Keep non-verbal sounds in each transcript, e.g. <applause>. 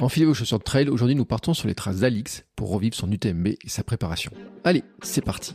Enfilez vos chaussures de trail, aujourd'hui nous partons sur les traces d'Alix pour revivre son UTMB et sa préparation. Allez, c'est parti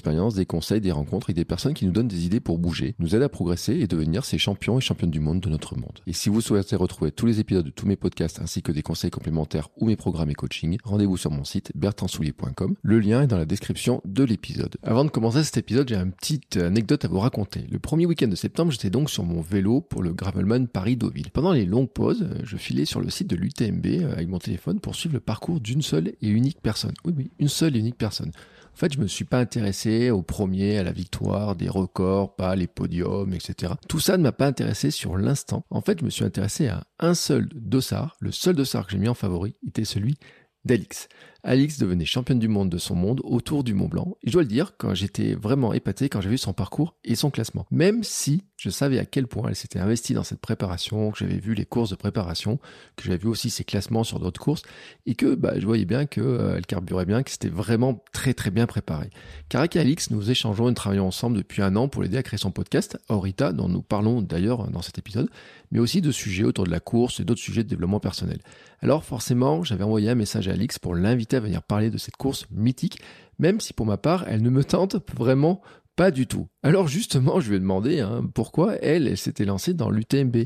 des conseils, des rencontres et des personnes qui nous donnent des idées pour bouger, nous aident à progresser et devenir ces champions et championnes du monde de notre monde. Et si vous souhaitez retrouver tous les épisodes de tous mes podcasts ainsi que des conseils complémentaires ou mes programmes et coaching, rendez-vous sur mon site bertrandsoulier.com. Le lien est dans la description de l'épisode. Avant de commencer cet épisode, j'ai une petite anecdote à vous raconter. Le premier week-end de septembre, j'étais donc sur mon vélo pour le Gravelman Paris-Deauville. Pendant les longues pauses, je filais sur le site de l'UTMB avec mon téléphone pour suivre le parcours d'une seule et unique personne. Oui, oui, une seule et unique personne. En fait, je me suis pas intéressé au premier, à la victoire, des records, pas les podiums, etc. Tout ça ne m'a pas intéressé sur l'instant. En fait, je me suis intéressé à un seul dossard. Le seul dossard que j'ai mis en favori était celui d'Alix. Alix devenait championne du monde de son monde autour du Mont Blanc. Et je dois le dire, quand j'étais vraiment épaté quand j'ai vu son parcours et son classement. Même si je savais à quel point elle s'était investie dans cette préparation, que j'avais vu les courses de préparation, que j'avais vu aussi ses classements sur d'autres courses, et que bah, je voyais bien qu'elle euh, carburait bien, que c'était vraiment très très bien préparé. Car avec Alix, nous échangeons et travaillons ensemble depuis un an pour l'aider à créer son podcast, Aurita, dont nous parlons d'ailleurs dans cet épisode, mais aussi de sujets autour de la course et d'autres sujets de développement personnel. Alors forcément, j'avais envoyé un message à Alix pour l'inviter à venir parler de cette course mythique, même si pour ma part, elle ne me tente vraiment pas du tout. Alors justement, je lui ai demandé hein, pourquoi elle, elle s'était lancée dans l'UTMB.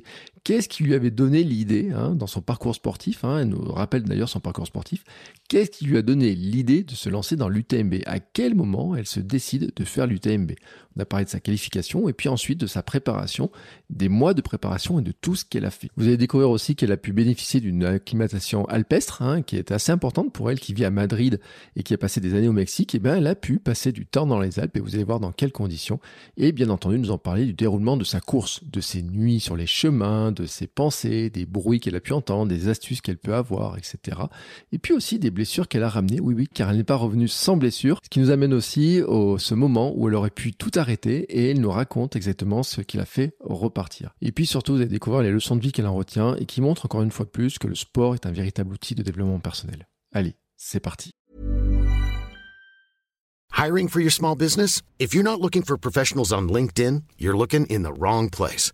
Qu'est-ce qui lui avait donné l'idée hein, dans son parcours sportif hein, Elle nous rappelle d'ailleurs son parcours sportif. Qu'est-ce qui lui a donné l'idée de se lancer dans l'UTMB À quel moment elle se décide de faire l'UTMB On a parlé de sa qualification et puis ensuite de sa préparation, des mois de préparation et de tout ce qu'elle a fait. Vous allez découvrir aussi qu'elle a pu bénéficier d'une acclimatation alpestre hein, qui est assez importante pour elle qui vit à Madrid et qui a passé des années au Mexique. Et eh bien, elle a pu passer du temps dans les Alpes et vous allez voir dans quelles conditions. Et bien entendu, nous en parler du déroulement de sa course, de ses nuits sur les chemins, de ses pensées, des bruits qu'elle a pu entendre, des astuces qu'elle peut avoir, etc. Et puis aussi des blessures qu'elle a ramenées, oui oui, car elle n'est pas revenue sans blessure, ce qui nous amène aussi au ce moment où elle aurait pu tout arrêter et elle nous raconte exactement ce qui l'a fait repartir. Et puis surtout, vous allez découvrir les leçons de vie qu'elle en retient et qui montrent encore une fois de plus que le sport est un véritable outil de développement personnel. Allez, c'est parti. Hiring for your small business? If you're not looking for professionals on LinkedIn, you're looking in the wrong place.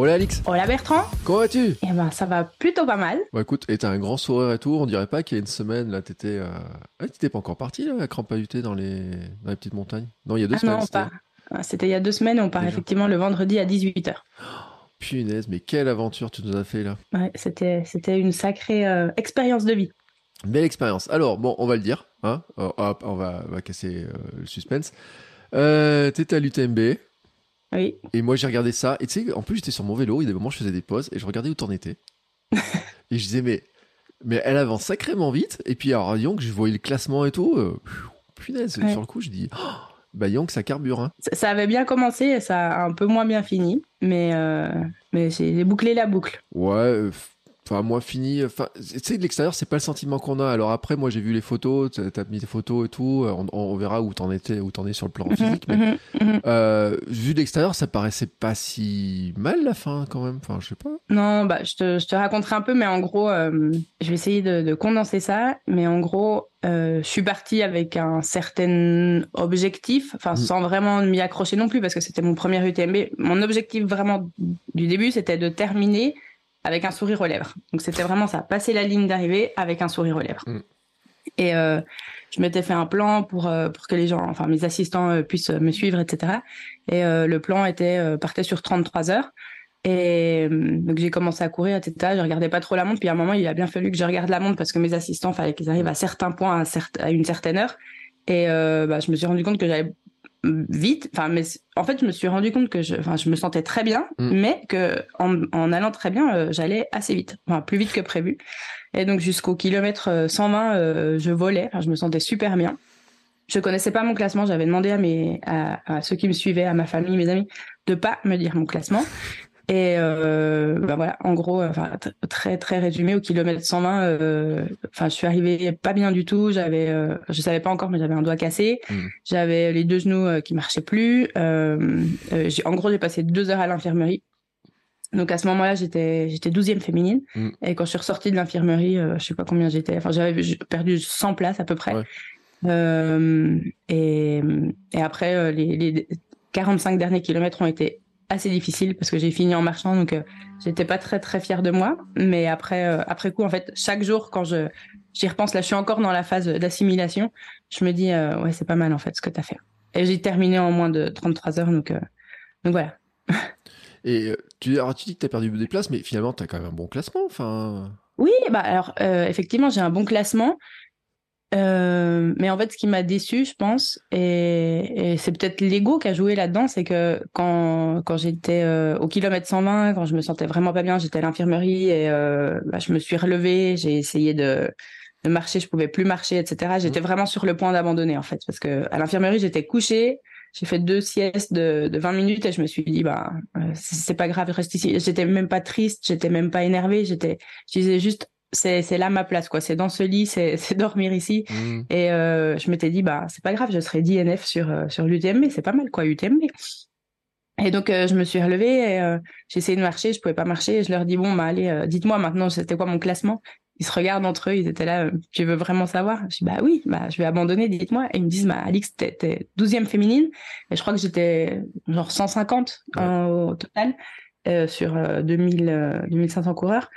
Hola Alix Hola Bertrand Comment vas-tu? Eh ben ça va plutôt pas mal. Bah écoute, et t'as un grand sourire et tout, on dirait pas qu'il y a une semaine, là, t'étais... Euh... Ah, t'étais pas encore parti, là, à crampahuter dans les... dans les petites montagnes? Non, il y a deux ah semaines, non, pas. Ah, C'était il y a deux semaines, on part Déjà. effectivement le vendredi à 18h. Punaise, mais quelle aventure tu nous as fait, là Ouais, c'était, c'était une sacrée euh, expérience de vie. Belle expérience. Alors, bon, on va le dire, hein Euh, hop, on va, on va casser euh, le suspense. Euh, t'étais à l'UTMB, Oui. et moi j'ai regardé ça, et tu sais, en plus j'étais sur mon vélo, il y a des moments je faisais des pauses, et je regardais où t'en étais. <laughs> et je disais, mais, mais elle avance sacrément vite, et puis alors, Young, je voyais le classement et tout, euh, punaise, Ouais. sur le coup, je dis, oh, bah Young, ça carbure, hein. Ça, ça avait bien commencé et ça a un peu moins bien fini. Mais, euh, mais j'ai j'ai bouclé la boucle. Ouais, euh, enfin, moi, fini. Enfin, tu sais, de l'extérieur, c'est pas le sentiment qu'on a. Alors après, moi, j'ai vu les photos, t'as mis des photos et tout. euh, On, on verra où t'en étais, où t'en es sur le plan physique. mais, Mhm, mhm. euh, vu de l'extérieur, ça paraissait pas si mal la fin, quand même. Enfin, je sais pas. Non, bah, je, te, je te raconterai un peu, mais en gros, euh, je vais essayer de, de condenser ça. Mais en gros, euh, je suis partie avec un certain objectif, enfin, Mm. sans vraiment m'y accrocher non plus, parce que c'était mon premier UTMB. Mon objectif vraiment du début, c'était de terminer avec un sourire aux lèvres. Donc, c'était vraiment ça, passer la ligne d'arrivée avec un sourire aux lèvres. Mm. Et euh, je m'étais fait un plan pour, euh, pour que les gens, enfin, mes assistants euh, puissent me suivre, etc. Et le plan était, partait sur 33 heures Et donc j'ai commencé à courir, etc. Je regardais pas trop la montre. Puis à un moment, il a bien fallu que je regarde la montre parce que mes assistants, fallait qu'ils arrivent à certains points à, une certaine heure. Et bah, je me suis rendu compte que j'avais vite. Enfin, mais en fait, je me suis rendu compte que je, enfin, je me sentais très bien, mm. mais que en, en, allant très bien, euh, j'allais assez vite, enfin, plus vite que prévu. Et donc jusqu'au kilomètre 120, euh, euh, je volais. Enfin, je me sentais super bien. Je connaissais pas mon classement. J'avais demandé à mes, à, à, ceux qui me suivaient, à ma famille, mes amis, de pas me dire mon classement. Et euh, bah voilà, en gros, enfin très très résumé au kilomètre 120. Euh, enfin, je suis arrivée pas bien du tout. J'avais, euh, je savais pas encore, mais j'avais un doigt cassé. Mmh. J'avais les deux genoux euh, qui marchaient plus. En gros, j'ai passé deux heures à l'infirmerie. Donc à ce moment-là, j'étais j'étais douzième féminine. Mmh. Et quand je suis ressortie de l'infirmerie, je sais pas combien j'étais. Enfin, j'avais perdu 100 places à peu près. et, et après, les, les 45 derniers kilomètres ont été assez difficile parce que j'ai fini en marchant, donc euh, j'étais pas très très fière de moi. Mais après, euh, après coup, en fait, chaque jour quand je j'y repense, là, je suis encore dans la phase d'assimilation. Je me dis, euh, ouais, c'est pas mal en fait ce que tu as fait. Et j'ai terminé en moins de 33 heures, donc donc voilà. <laughs> Et tu, alors, tu dis que tu as perdu des places, mais finalement, tu as quand même un bon classement. Enfin. Oui, bah alors effectivement, j'ai un bon classement. Euh, mais en fait, ce qui m'a déçu, je pense, et, et c'est peut-être l'ego qui a joué là-dedans, c'est que quand, quand j'étais euh, au kilomètre 120, quand je me sentais vraiment pas bien, j'étais à l'infirmerie et euh, bah, je me suis relevée, j'ai essayé de, de marcher, je pouvais plus marcher, etc. J'étais mmh. vraiment sur le point d'abandonner en fait, parce que à l'infirmerie, j'étais couchée, j'ai fait deux siestes de, de 20 minutes et je me suis dit bah c'est pas grave, je reste ici. J'étais même pas triste, j'étais même pas énervée, j'étais, je disais juste c'est c'est là ma place quoi. C'est dans ce lit c'est <laughs> c'est dormir ici. Mmh. et euh, je m'étais dit bah c'est pas grave je serai d'INF sur euh, sur l'UTMB c'est pas mal quoi UTMB et donc euh, je me suis relevée et euh, j'ai essayé de marcher je pouvais pas marcher. Et je leur dis bon bah allez dites-moi maintenant c'était quoi mon classement? Ils se regardent entre eux ils étaient là tu veux vraiment savoir? Je dis bah oui bah je vais abandonner dites-moi. Et ils me disent bah Alix t'es 12e féminine. Et je crois que j'étais genre 150 au total sur 2000 2500 coureurs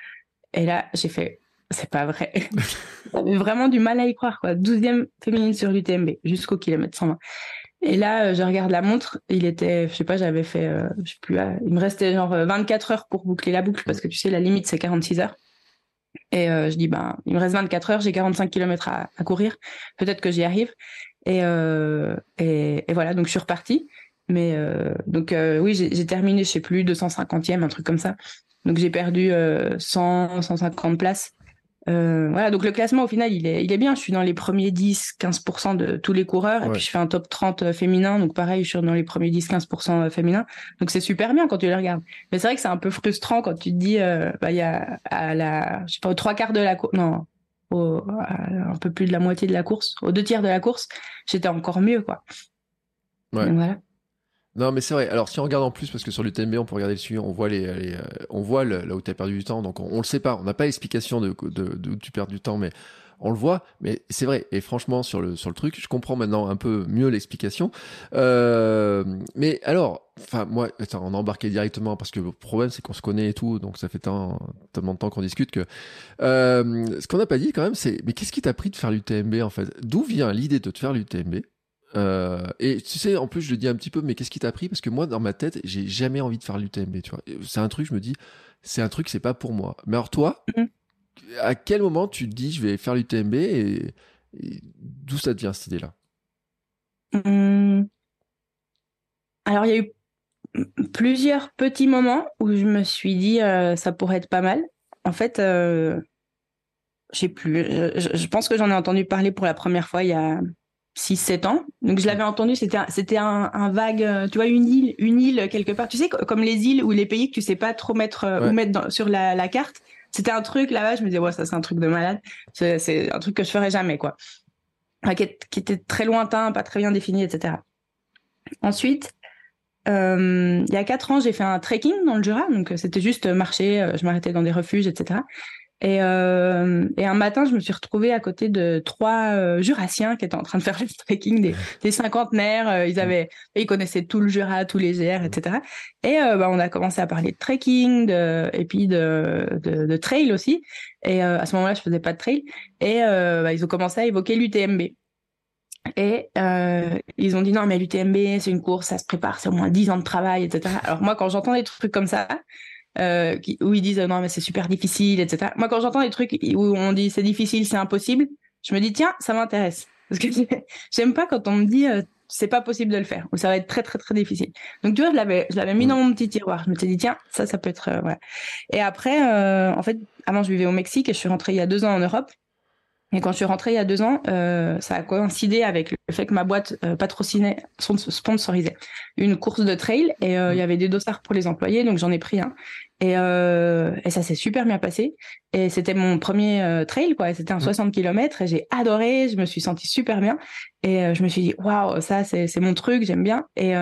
et là, j'ai fait, c'est pas vrai. <laughs> J'avais vraiment du mal à y croire, quoi. 12e féminine sur l'UTMB, jusqu'au kilomètre 120. Et là, euh, je regarde la montre, il était, je sais pas, j'avais fait, euh, je sais plus, euh, il me restait genre 24 heures pour boucler la boucle, parce que tu sais, la limite, c'est 46 heures. Et je dis, ben, il me reste 24 heures, j'ai 45 kilomètres à, courir, peut-être que j'y arrive. Et, et, et, voilà, donc je suis repartie. Mais donc oui, j'ai terminé, je sais plus, 250e, un truc comme ça. Donc j'ai perdu 100, 150 places. Euh, voilà, donc le classement au final il est, il est bien. Je suis dans les premiers 10-15% de tous les coureurs et puis je fais un top 30 euh, féminin, donc pareil, je suis dans les premiers 10-15% euh, féminins. Donc c'est super bien quand tu les regardes. Mais c'est vrai que c'est un peu frustrant quand tu te dis, euh, bah il y a à la, je sais pas, aux trois quarts de la course, non, au, un peu plus de la moitié de la course, aux deux tiers de la course, j'étais encore mieux quoi. Ouais. voilà. Non, mais c'est vrai. Alors, si on regarde en plus, parce que sur l'UTMB, on peut regarder le suivant, on voit les, euh, on voit là où tu as perdu du temps. Donc, on, le sait pas. On n'a pas l'explication de, de, de, où tu perds du temps, mais on le voit. Mais c'est vrai. Et franchement, sur le, sur le truc, je comprends maintenant un peu mieux l'explication. Euh, mais alors, enfin, moi, attends, on a embarqué directement parce que le problème, c'est qu'on se connaît et tout. Donc, ça fait tant, tellement de temps qu'on discute que, euh, ce qu'on n'a pas dit quand même, c'est, mais qu'est-ce qui t'a pris de faire l'UTMB, en fait? D'où vient l'idée de te faire l'UTMB? Euh, et tu sais, en plus, je le dis un petit peu, mais qu'est-ce qui t'a pris? Parce que moi, dans ma tête, j'ai jamais envie de faire l'UTMB, tu vois. C'est un truc, je me dis, c'est un truc, c'est pas pour moi. Mais alors toi, mm-hmm. à quel moment tu te dis, je vais faire l'UTMB et, d'où ça te vient cette idée-là? Mm. Alors, il y a eu plusieurs petits moments où je me suis dit, euh, ça pourrait être pas mal. En fait, euh, je sais plus. je pense que j'en ai entendu parler pour la première fois il y a 6-7 ans. Donc je l'avais entendu, c'était un, c'était un, vague, euh, tu vois, une île, une île quelque part. Tu sais, comme les îles ou les pays que tu sais pas trop mettre euh, ou mettre sur la, carte. C'était un truc là-bas, je me disais, ouais, ça c'est un truc de malade. C'est, un truc que je ferais jamais, quoi. qui, était très lointain, pas très bien défini, etc. Ensuite, euh, il y a quatre ans, j'ai fait un trekking dans le Jura, donc c'était juste marcher, je m'arrêtais dans des refuges, etc. Et, euh, et, un matin, je me suis retrouvée à côté de trois euh, Jurassiens qui étaient en train de faire le trekking des, des cinquantenaires. Euh, ils avaient, ils connaissaient tout le Jura, tous les GR, etc. Et euh, bah, on a commencé à parler de trekking, de, et puis de, de, de trail aussi. Et à ce moment-là, je faisais pas de trail. Et bah, ils ont commencé à évoquer l'UTMB. Et euh, ils ont dit non, mais l'UTMB, c'est une course, ça se prépare, c'est au moins 10 ans de travail, etc. Alors moi, quand j'entends des trucs comme ça, euh, où ils disent non, mais c'est super difficile, etc. Moi, quand j'entends des trucs où on dit c'est difficile, c'est impossible, je me dis tiens, ça m'intéresse. Parce que <laughs> j'aime pas quand on me dit euh, c'est pas possible de le faire ou ça va être très très très difficile. Donc tu vois, je l'avais je l'avais mis dans mon petit tiroir. Je me suis dit tiens, ça ça peut être euh, voilà. Et après, euh, en fait, avant je vivais au Mexique et je suis rentrée il y a deux ans en Europe. Et quand je suis rentrée il y a deux ans, euh, ça a coïncidé avec le fait que ma boîte euh, patrocinait, sponsorisait une course de trail et euh, il y avait des dossards pour les employés, donc j'en ai pris un. Et, euh, et ça s'est super bien passé. Et c'était mon premier trail, quoi. C'était un 60 km et j'ai adoré. Je me suis sentie super bien. Et je me suis dit, waouh, ça, c'est mon truc, j'aime bien. Et,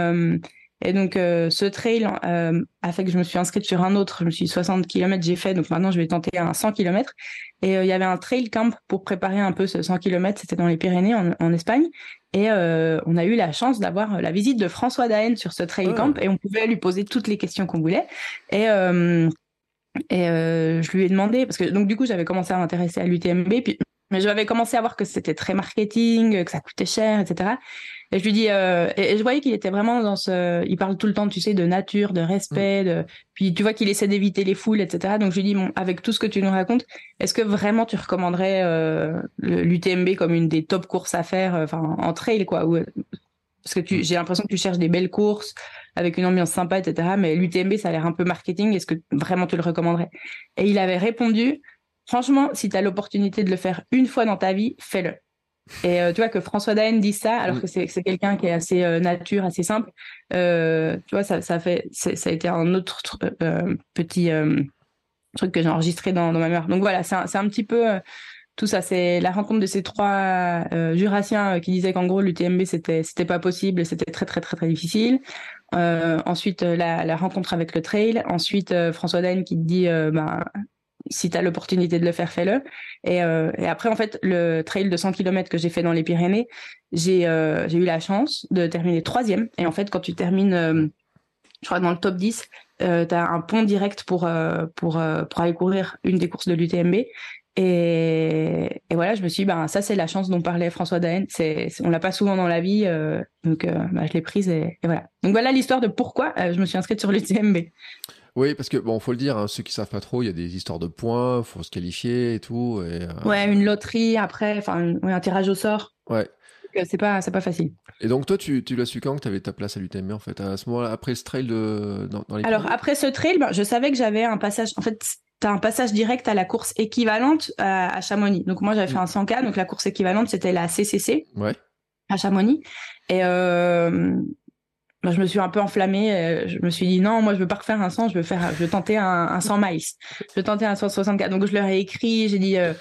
et donc, ce trail a fait que je me suis inscrite sur un autre. Je me suis dit, 60 km, j'ai fait. Donc maintenant, je vais tenter un 100 km. Et il y avait un trail camp pour préparer un peu ce 100 km. C'était dans les Pyrénées, en, en Espagne. Et euh, on a eu la chance d'avoir la visite de François Daen sur ce trail camp et on pouvait lui poser toutes les questions qu'on voulait. Et, euh, et euh, je lui ai demandé, parce que donc du coup j'avais commencé à m'intéresser à l'UTMB, puis mais j'avais commencé à voir que c'était très marketing, que ça coûtait cher, etc. Et je lui dis, euh, et, je voyais qu'il était vraiment dans ce, il parle tout le temps, tu sais, de nature, de respect, de, puis tu vois qu'il essaie d'éviter les foules, etc. Donc je lui dis, bon, avec tout ce que tu nous racontes, est-ce que vraiment tu recommanderais euh, l'UTMB comme une des top courses à faire, euh, enfin en trail quoi, ou, parce que tu, j'ai l'impression que tu cherches des belles courses avec une ambiance sympa, etc. Mais l'UTMB, ça a l'air un peu marketing. Est-ce que vraiment tu le recommanderais? Et il avait répondu, franchement, si tu as l'opportunité de le faire une fois dans ta vie, fais-le. Et euh, tu vois que François Daen dit ça, alors mm. que c'est, quelqu'un qui est assez euh, nature, assez simple. Euh, tu vois, ça, ça fait, ça a été un autre petit truc que j'ai enregistré dans, dans ma mémoire. Donc voilà, c'est un, petit peu tout ça. C'est la rencontre de ces trois jurassiens qui disaient qu'en gros l'UTMB c'était c'était pas possible, c'était très très très très difficile. ensuite la, la rencontre avec le trail. Ensuite François Daen qui dit ben si tu as l'opportunité de le faire, fais-le. Et, euh, et, après, en fait, le trail de 100 km que j'ai fait dans les Pyrénées, j'ai euh, eu la chance de terminer troisième. Et en fait, quand tu termines, euh, je crois, dans le top 10, euh, tu as un pont direct pour, pour, aller courir une des courses de l'UTMB. Et, voilà, je me suis dit, ben, ça, c'est la chance dont parlait François Daen. C'est, on l'a pas souvent dans la vie, donc ben, je l'ai prise et, voilà. Donc voilà l'histoire de pourquoi je me suis inscrite sur l'UTMB. Oui, parce que bon, faut le dire, hein, ceux qui savent pas trop, il y a des histoires de points, faut se qualifier et tout. Et, euh... Ouais, une loterie après, enfin, un tirage au sort. Ouais. C'est pas, c'est pas facile. Et donc toi, tu, tu l'as su quand que tu avais ta place à l'UTMB en fait, à ce moment-là, après ce trail de, dans, dans les Alors après ce trail, ben, je savais que j'avais un passage. En fait, t'as un passage direct à la course équivalente à, à Chamonix. Donc moi, j'avais fait un 100K, donc la course équivalente c'était la CCC. Ouais. À Chamonix. Et euh, moi, je me suis un peu enflammée. Euh, je me suis dit non, moi je veux pas refaire un 100, je veux faire, je veux tenter un, un 100 miles. Je veux tenter un 164. Donc je leur ai écrit, j'ai dit euh,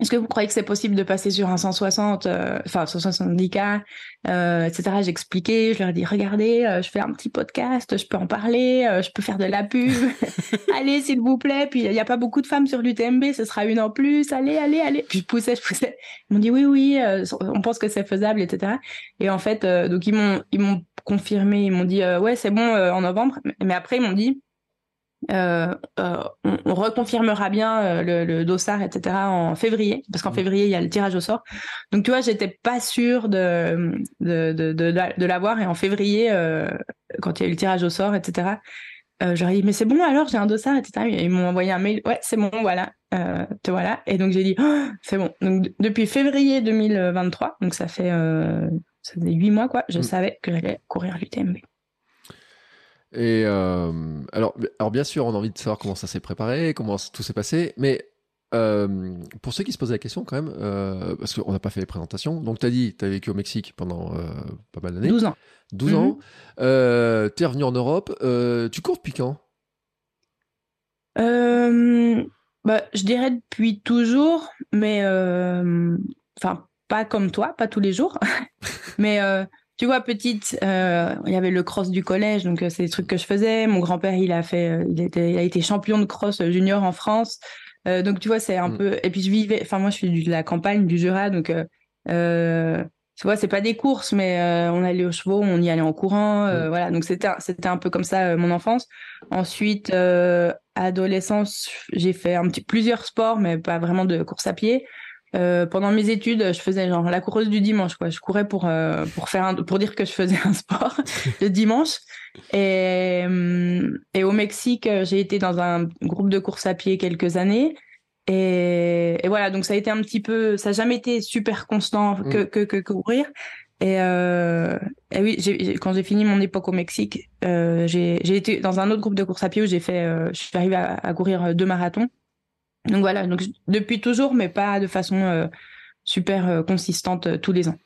est-ce que vous croyez que c'est possible de passer sur un 160, euh, enfin 170K, euh, etc. J'ai expliqué, je leur ai dit regardez, euh, je fais un petit podcast, je peux en parler, euh, je peux faire de la pub. <laughs> allez s'il vous plaît. Puis il n'y a pas beaucoup de femmes sur l'UTMB, ce sera une en plus. Allez, allez, allez. Puis je poussais, je poussais. Ils m'ont dit oui, oui, on pense que c'est faisable, etc. Et en fait, donc ils m'ont ils m'ont confirmé, ils m'ont dit ouais c'est bon en novembre. Mais après ils m'ont dit euh, euh, on, on, reconfirmera bien euh, le, le, dossard, etc. en février, parce qu'en mmh. février il y a le tirage au sort. Donc tu vois, j'étais pas sûre de de, de, de, de l'avoir et en février, quand il y a eu le tirage au sort, etc. J'aurais dit mais c'est bon alors j'ai un dossard, etc. Et ils m'ont envoyé un mail, ouais c'est bon, voilà, te voilà. Et donc j'ai dit oh, c'est bon. Donc depuis février 2023, donc ça fait ça fait huit mois quoi, je mmh. savais que j'allais courir l'UTMB. Et euh, alors, alors, bien sûr, on a envie de savoir comment ça s'est préparé, comment tout s'est passé, mais euh, pour ceux qui se posent la question quand même, euh, parce qu'on n'a pas fait les présentations, donc tu as dit, tu as vécu au Mexique pendant euh, pas mal d'années. 12 ans. 12 mm -hmm. ans. Euh, tu es revenu en Europe. Euh, tu cours depuis quand? Bah, Je dirais depuis toujours, mais enfin, pas comme toi, pas tous les jours, <laughs> mais tu vois, petite, euh, il y avait le cross du collège, donc euh, c'est des trucs que je faisais. Mon grand-père, il a fait, euh, il, était, il a été champion de cross junior en France. Euh, donc tu vois, c'est un mm. peu. Et puis je vivais. Enfin moi, je suis de la campagne du Jura, donc euh, tu vois, c'est pas des courses, mais on allait aux chevaux, on y allait en courant, mm. voilà. Donc c'était c'était un peu comme ça mon enfance. Ensuite, adolescence, j'ai fait un petit plusieurs sports, mais pas vraiment de course à pied. Euh, pendant mes études, je faisais genre la coureuse du dimanche, quoi. Je courais pour euh, pour faire un, pour dire que je faisais un sport <laughs> le dimanche. Et euh, et au Mexique, j'ai été dans un groupe de course à pied quelques années. Et, et voilà, donc ça a été un petit peu, ça n'a jamais été super constant que mm. que, que, courir. Et, euh, et oui, quand j'ai fini mon époque au Mexique, euh, j'ai été dans un autre groupe de course à pied où j'ai fait, je suis arrivée à, à, courir deux marathons. Donc voilà, donc depuis toujours, mais pas de façon euh, super euh, consistante euh, tous les ans.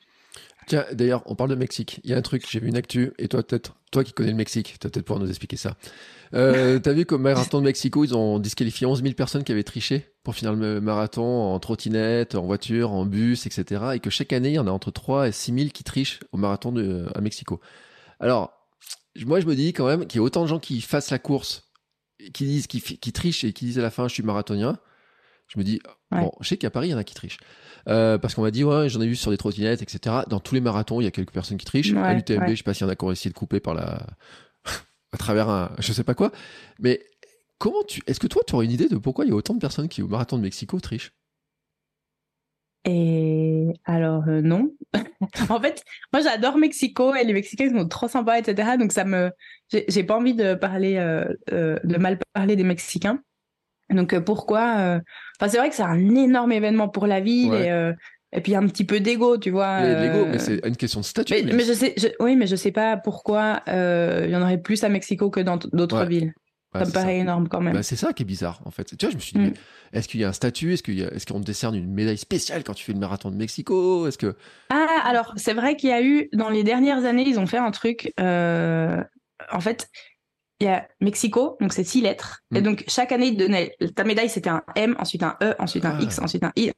Tiens, d'ailleurs, on parle de Mexique. Il y a un truc, j'ai vu une actu, et toi, peut-être, toi qui connais le Mexique, tu vas peut-être pouvoir nous expliquer ça. Euh, <laughs> T'as vu qu'au marathon de Mexico, ils ont disqualifié 11 000 personnes qui avaient triché pour finir le marathon en trottinette, en voiture, en bus, etc. Et que chaque année, il y en a entre 3 et 6 000 qui trichent au marathon de, à Mexico. Alors, moi, je me dis quand même qu'il y a autant de gens qui fassent la course qui disent qui, qui trichent et qui disent à la fin je suis marathonien, je me dis bon, je sais qu'à Paris il y en a qui trichent. Euh, parce qu'on m'a dit ouais, j'en ai vu sur des trottinettes, etc. Dans tous les marathons, il y a quelques personnes qui trichent. à l'UTMB, je sais pas s'il y en a qui ont essayé de couper par la <laughs> à travers un je sais pas quoi. Mais comment tu est-ce que toi tu aurais une idée de pourquoi il y a autant de personnes qui au marathon de Mexico trichent? Et alors euh, non. <laughs> en fait, moi j'adore Mexico et les Mexicains sont trop sympas, etc. Donc ça me, j'ai pas envie de parler, euh, euh, de mal parler des Mexicains. Donc pourquoi Enfin c'est vrai que c'est un énorme événement pour la ville et et puis un petit peu d'ego, tu vois. L'ego, mais c'est une question de statut. Mais, je sais, oui, mais je sais pas pourquoi il y en aurait plus à Mexico que dans d'autres villes ça me paraît énorme quand même. Bah, c'est ça qui est bizarre en fait. Tu vois, je me suis dit, mm. est-ce qu'il y a un statut? Est-ce qu'il est-ce qu'on te décerne une médaille spéciale quand tu fais le marathon de Mexico? Est-ce que Ah, alors c'est vrai qu'il y a eu dans les dernières années, ils ont fait un truc. Euh, en fait, il y a Mexico, donc c'est six lettres, et mm. donc chaque année ils donnaient ta médaille, c'était un M, ensuite un E, ensuite un X, ah. ensuite un I.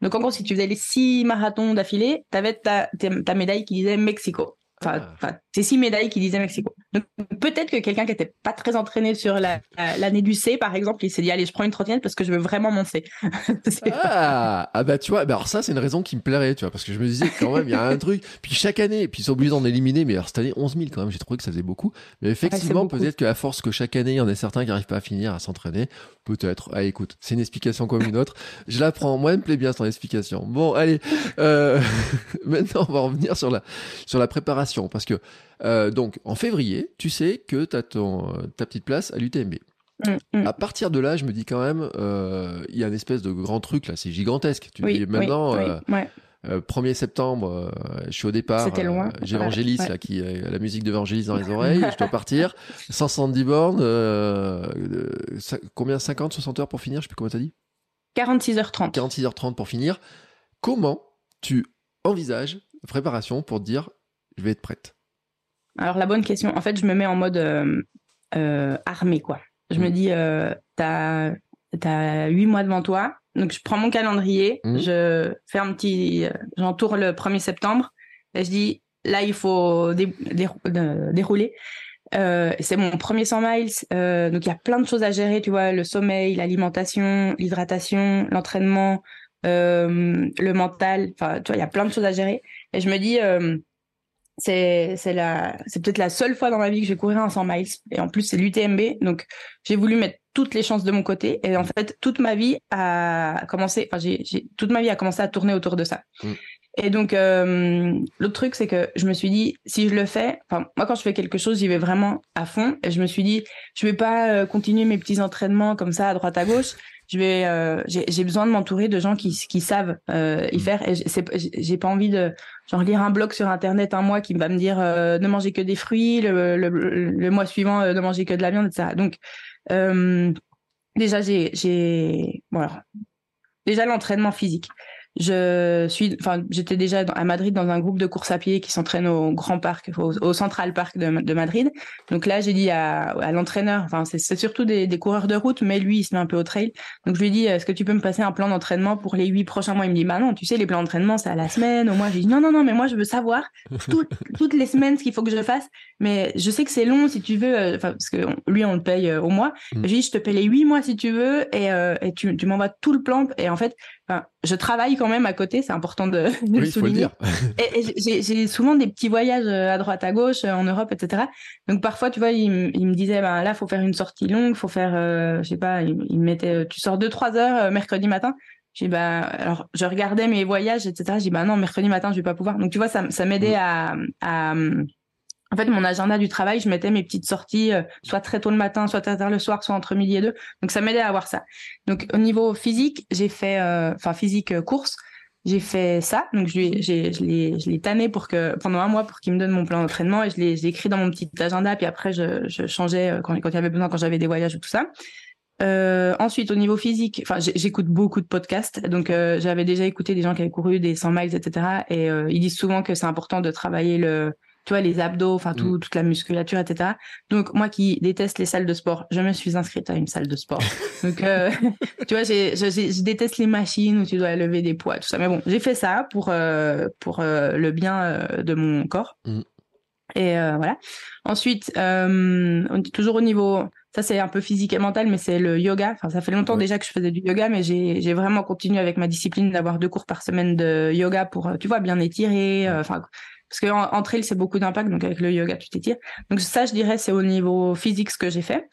Donc en gros, si tu faisais les six marathons d'affilée, tu avais ta, ta médaille qui disait Mexico. Enfin, ah. c'est six médailles qui disaient Mexico. Donc peut-être que quelqu'un qui n'était pas très entraîné sur l'année du C, par exemple, il s'est dit allez, je prends une trottinette parce que je veux vraiment mon C. <laughs> ah, ah, bah tu vois, bah alors ça c'est une raison qui me plairait, tu vois, parce que je me disais quand même il y a un truc. Puis chaque année, puis ils sont obligés d'en éliminer, mais alors cette année 11 000 quand même, j'ai trouvé que ça faisait beaucoup. Mais effectivement, peut-être qu'à force que chaque année il y en ait certains qui n'arrivent pas à finir à s'entraîner, peut-être. Ah écoute, c'est une explication comme une autre. Je la prends. Moi, elle me plaît bien ton explication. Bon, allez. Euh, <laughs> maintenant, on va revenir sur la sur la préparation parce que euh, donc en février, tu sais que tu as ton, ta petite place à l'UTMB. Mm, mm. À partir de là, je me dis quand même, euh, il y a une espèce de grand truc là, c'est gigantesque. Tu dis maintenant, 1er septembre, je suis au départ. J'ai Evangélis là qui a la musique d'Evangélis dans les oreilles. je dois partir. <laughs> 170 bornes. combien 50, 60 heures pour finir Je sais plus comment t'as dit? 46h30. 46h30 pour finir. Comment tu envisages la préparation pour te dire je vais être prête Alors, la bonne question, en fait, je me mets en mode euh, euh armée, quoi. Je me mm. dis, euh, t'as as huit mois devant toi. Donc, je prends mon calendrier, mm. je fais un petit. J'entoure le 1er septembre et je dis, là, il faut dérouler. Euh, c'est mon premier 100 miles, euh, donc il y a plein de choses à gérer, tu vois, le sommeil, l'alimentation, l'hydratation, l'entraînement, euh, le mental, enfin, tu vois, il y a plein de choses à gérer. Et je me dis, euh, c'est c'est la c'est peut-être la seule fois dans ma vie que je vais courir un 100 miles. Et en plus c'est l'UTMB donc j'ai voulu mettre toutes les chances de mon côté. Et en fait toute ma vie a commencé enfin j'ai toute ma vie a commencé à tourner autour de ça. Mm. et donc euh, l'autre truc c'est que je me suis dit si je le fais enfin moi quand je fais quelque chose j'y vais vraiment à fond. Et je me suis dit je vais pas euh, continuer mes petits entraînements comme ça à droite à gauche je vais euh, j'ai besoin de m'entourer de gens qui, qui savent euh, y mm. faire. Et j'ai pas envie de genre lire un blog sur internet un mois qui va me dire euh, ne manger que des fruits le, le, le, mois suivant ne manger que de la viande etc donc déjà j'ai j'ai voilà déjà l'entraînement physique je suis, enfin, j'étais déjà à Madrid dans un groupe de course à pied qui s'entraîne au Grand Parc, au, Central Park de, de, Madrid. Donc là, j'ai dit à, à l'entraîneur, enfin, c'est surtout des, des, coureurs de route, mais lui, il se met un peu au trail. Donc je lui ai dit, est-ce que tu peux me passer un plan d'entraînement pour les huit prochains mois? Il me dit, bah non, tu sais, les plans d'entraînement, c'est à la semaine, au mois. J'ai dit, non, non, non, mais moi, je veux savoir <laughs> toutes les semaines ce qu'il faut que je fasse. Mais je sais que c'est long si tu veux, euh, enfin, parce que lui, on le paye euh, au mois. Mmh. J'ai dit, je te paye les huit mois si tu veux, et, euh, et tu, tu m'envoies tout le plan. Et en fait, je travaille quand même à côté, c'est important de, <laughs> de le souligner. <laughs> et, j'ai souvent des petits voyages euh, à droite à gauche euh, en Europe, etc. Donc parfois, tu vois, il, me disait, ben là, faut faire une sortie longue, faut faire, euh, je sais pas, il, me mettait, tu sors deux trois heures mercredi matin. J'ai bah alors je regardais mes voyages etc. J'ai bah non mercredi matin je vais pas pouvoir. Donc tu vois ça ça m'aidait à, à en fait, mon agenda du travail, je mettais mes petites sorties, euh, soit très tôt le matin, soit très tard le soir, soit entre midi et deux. Donc, ça m'aidait à avoir ça. Donc, au niveau physique, j'ai fait, euh, enfin, physique euh, course, j'ai fait ça. Donc, je, l'ai, tanné pour que, pendant un mois pour qu'il me donne mon plan d'entraînement et je l'ai, écrit dans mon petit agenda. Puis après, je, je changeais quand, quand il y avait besoin, quand j'avais des voyages ou tout ça. Euh, ensuite, au niveau physique, enfin, j'écoute beaucoup de podcasts. Donc, j'avais déjà écouté des gens qui avaient couru des 100 miles, etc. Et ils disent souvent que c'est important de travailler le, tu vois, les abdos, enfin tout, mm. toute la musculature, etc. Donc moi qui déteste les salles de sport, je me suis inscrite à une salle de sport. <laughs> Donc euh, <laughs> tu vois, j'ai, je, je, déteste les machines où tu dois lever des poids, tout ça. Mais bon, j'ai fait ça pour euh, pour euh, le bien de mon corps. Mm. Et voilà. Ensuite, toujours au niveau, ça c'est un peu physique et mental, mais c'est le yoga. Enfin, ça fait longtemps déjà que je faisais du yoga, mais j'ai j'ai vraiment continué avec ma discipline d'avoir deux cours par semaine de yoga pour, tu vois, bien étirer. Enfin parce que en, trail c'est beaucoup d'impact donc avec le yoga tu t'étires donc ça je dirais c'est au niveau physique ce que j'ai fait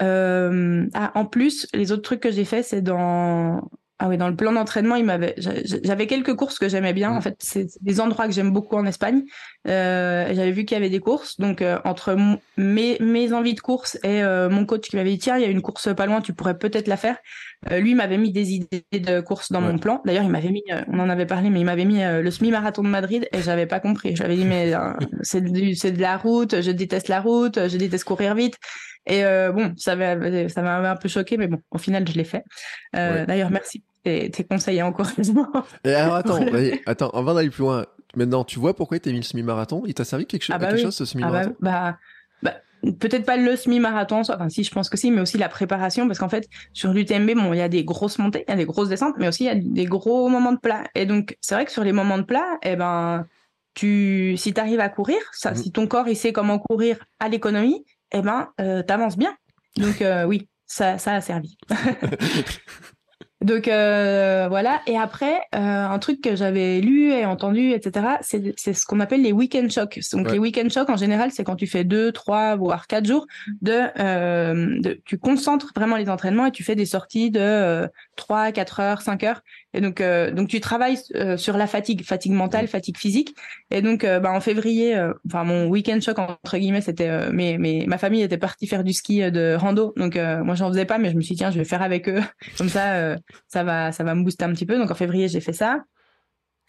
euh, ah, en plus les autres trucs que j'ai fait c'est dans ah oui, dans le plan d'entraînement, il m'avait, j'avais quelques courses que j'aimais bien. En fait, c'est des endroits que j'aime beaucoup en Espagne. Euh, j'avais vu qu'il y avait des courses, donc euh, entre mes, mes envies de course et euh, mon coach qui m'avait dit tiens, il y a une course pas loin, tu pourrais peut-être la faire. Lui m'avait mis des idées de course dans mon plan. D'ailleurs, il m'avait mis, on en avait parlé, mais il m'avait mis le semi-marathon de Madrid et j'avais pas compris. J'avais dit mais <laughs> c'est c'est de la route, je déteste la route, je déteste courir vite. Et bon, ça m'avait ça m'avait un peu choqué, mais bon, au final, je l'ai fait. D'ailleurs, merci tes, tes conseils et encouragements. Et alors attends, <laughs> attends, avant d'aller plus loin, maintenant tu vois pourquoi tu as mis le semi-marathon? Il t'a servi quelque, chose, ah bah quelque chose ce semi-marathon ah bah, bah, Peut-être pas le semi-marathon, enfin si je pense que si, mais aussi la préparation, parce qu'en fait sur l'UTMB, bon, il y a des grosses montées, il y a des grosses descentes, mais aussi il y a des gros moments de plat. Et donc c'est vrai que sur les moments de plat, eh ben tu, si tu arrives à courir, ça, mmh. si ton corps il sait comment courir à l'économie, eh ben euh, t'avances bien. Donc euh, oui, ça, ça a servi. <laughs> Donc euh, voilà. Et après, euh, un truc que j'avais lu et entendu, etc., c'est ce qu'on appelle les week-end shocks. Donc les week-end shocks, en général, c'est quand tu fais deux, trois, voire quatre jours de, euh, de, tu concentres vraiment les entraînements et tu fais des sorties de trois, quatre heures, cinq heures. Et donc, donc tu travailles sur la fatigue, fatigue mentale, fatigue physique. Et donc, bah, en février, enfin mon week-end shock entre guillemets, c'était, mais, mais ma famille était partie faire du ski de rando. Donc moi, j'en faisais pas, mais je me suis dit tiens, je vais faire avec eux. <laughs> Comme ça ça va, ça va me booster un petit peu. Donc en février, j'ai fait ça.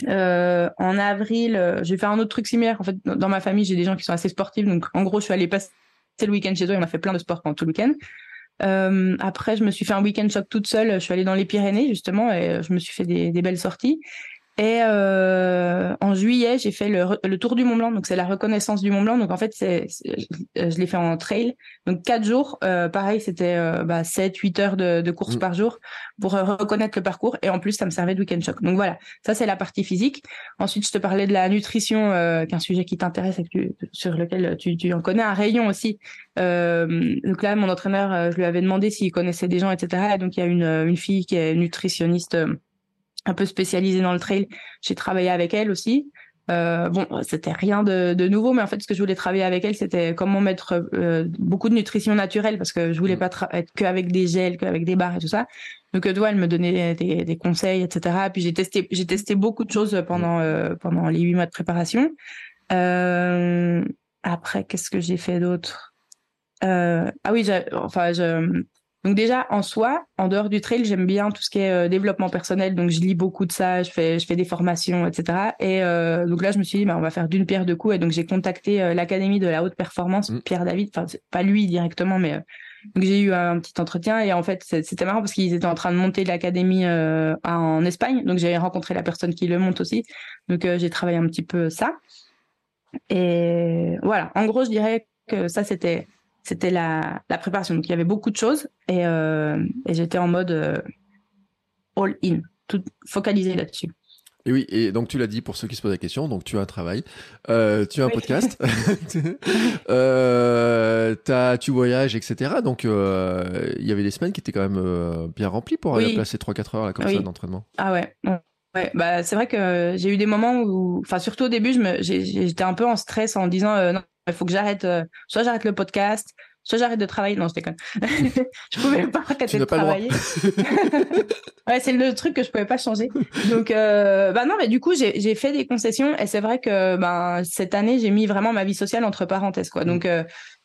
Euh, en avril, euh, j'ai fait un autre truc similaire. En fait, dans ma famille, j'ai des gens qui sont assez sportifs. Donc en gros, je suis allée passer le week-end chez eux et on a fait plein de sport pendant tout le week-end. Euh, après, je me suis fait un week-end choc toute seule. Je suis allée dans les Pyrénées justement et je me suis fait des, des belles sorties. Et euh, en juillet, j'ai fait le, le, tour du Mont Blanc, donc c'est la reconnaissance du Mont Blanc. Donc en fait, c'est, je l'ai fait en trail. Donc quatre jours, euh, pareil, c'était euh, bah, 7, 8 heures de, de course mmh. par jour pour euh, reconnaître le parcours. Et en plus, ça me servait de week-end choc. Donc voilà, ça c'est la partie physique. Ensuite, je te parlais de la nutrition, euh, qui est un sujet qui t'intéresse et que tu, sur lequel tu, tu en connais un rayon aussi. Euh, donc là, mon entraîneur, je lui avais demandé s'il connaissait des gens, etc. Et donc il y a une, une fille qui est nutritionniste un peu spécialisée dans le trail. J'ai travaillé avec elle aussi. Euh, bon, c'était rien de, de, nouveau, mais en fait, ce que je voulais travailler avec elle, c'était comment mettre euh, beaucoup de nutrition naturelle, parce que je voulais mm. pas être qu'avec des gels, qu'avec des barres et tout ça. Donc, toi, elle me donnait des, des conseils, etc. Puis j'ai testé, j'ai testé beaucoup de choses pendant euh, pendant les huit mois de préparation. Euh, après, qu'est-ce que j'ai fait d'autre? Ah oui, enfin, je, donc déjà en soi, en dehors du trail, j'aime bien tout ce qui est euh, développement personnel. Donc je lis beaucoup de ça, je fais je fais des formations, etc. Et euh, donc là, je me suis dit, bah, on va faire d'une pierre deux coups. Et donc j'ai contacté euh, l'académie de la haute performance, mmh. Pierre David. Enfin pas lui directement, mais donc j'ai eu un petit entretien. Et en fait, c'était marrant parce qu'ils étaient en train de monter l'académie en Espagne. Donc j'ai rencontré la personne qui le monte aussi. Donc j'ai travaillé un petit peu ça. Et voilà. En gros, je dirais que ça c'était c'était la, la, préparation. Donc il y avait beaucoup de choses et, euh, et j'étais en mode euh, all in, tout focalisé là-dessus. Et oui, et donc tu l'as dit pour ceux qui se posent la question, donc tu as un travail, euh, tu as un podcast, <laughs> <laughs> euh, as, tu voyages, etc. Donc il y avait des semaines qui étaient quand même bien remplies pour aller placer 3-4 heures là, comme ça d'entraînement. Ah ouais. Ouais, bah c'est vrai que j'ai eu des moments où, enfin surtout au début, j'étais un peu en stress en disant non, il faut que j'arrête, soit j'arrête le podcast, soit j'arrête de travailler. Non, je déconne. <laughs> je pouvais pas arrêter de travailler. <laughs> ouais, c'est le truc que je pouvais pas changer. Donc, euh, bah non, mais du coup, j'ai fait des concessions et c'est vrai que ben cette année, j'ai mis vraiment ma vie sociale entre parenthèses, quoi. Donc, euh,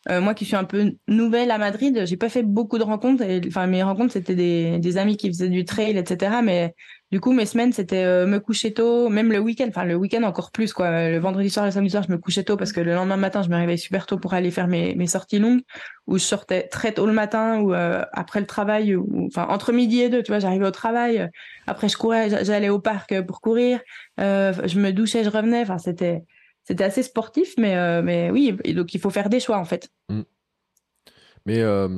euh, moi qui suis un peu nouvelle à Madrid, j'ai pas fait beaucoup de rencontres. Et, enfin, mes rencontres, c'était des, des amis qui faisaient du trail, etc. Mais du coup, mes semaines, c'était euh, me coucher tôt, même le week-end. Enfin, le week-end encore plus, quoi. Le vendredi soir, le samedi soir, je me couchais tôt parce que le lendemain matin, je me réveillais super tôt pour aller faire mes, mes sorties longues, où je sortais très tôt le matin, ou euh, après le travail, ou enfin entre midi et deux, tu vois, j'arrivais au travail. après, je courais, j'allais au parc pour courir. Euh, je me douchais, je revenais. Enfin, c'était c'était assez sportif, mais mais oui, donc il faut faire des choix en fait. Mmh. Mais euh,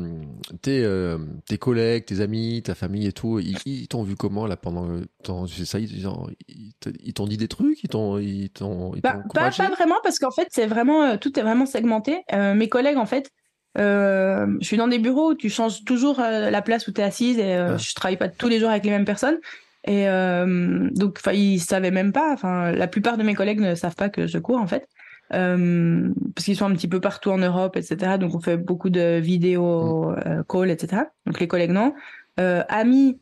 tes, euh, tes, collègues, tes amis, ta famille et tout, ils, t'ont vu comment là pendant ça Ils t'ont dit des trucs? Ils t'ont ils t'ont bah, pas, pas, vraiment parce qu'en fait c'est vraiment euh, tout est vraiment segmenté. mes collègues en fait, je suis dans des bureaux où tu changes toujours la place où tu es assise et ah. je travaille pas tous les jours avec les mêmes personnes. Et donc, enfin, ils savaient même pas. Enfin, la plupart de mes collègues ne savent pas que je cours en fait. Euh, parce qu'ils sont un petit peu partout en Europe, etc. Donc on fait beaucoup de vidéos, mm. euh, calls, etc. Donc les collègues non. Euh, amis,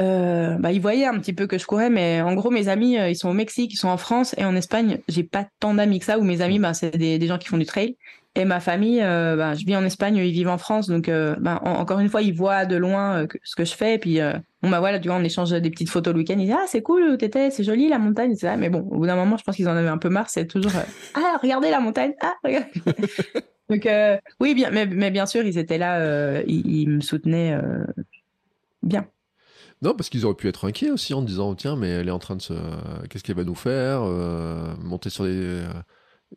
euh, bah, ils voyaient un petit peu que je courais, mais en gros, mes amis, ils sont au Mexique, ils sont en France et en Espagne. J'ai pas tant d'amis que ça, où mes amis, bah, c'est des, des, gens qui font du trail. Et ma famille, euh, bah, je vis en Espagne, ils vivent en France, donc euh, bah, encore une fois, ils voient de loin euh, ce que je fais. Et puis, bon bah voilà, tu vois, on échange des petites photos le week-end. Ils disent ah c'est cool où t'étais, c'est joli la montagne, etc. Mais bon, au bout d'un moment, je pense qu'ils en avaient un peu marre. C'est toujours ah regardez la montagne, ah regardez. <laughs> donc oui bien, mais, mais, bien sûr, ils étaient là, ils, me soutenaient bien. Non, parce qu'ils auraient pu être inquiets aussi en disant tiens, mais elle est en train de se, qu'est-ce qu'elle va nous faire, monter sur des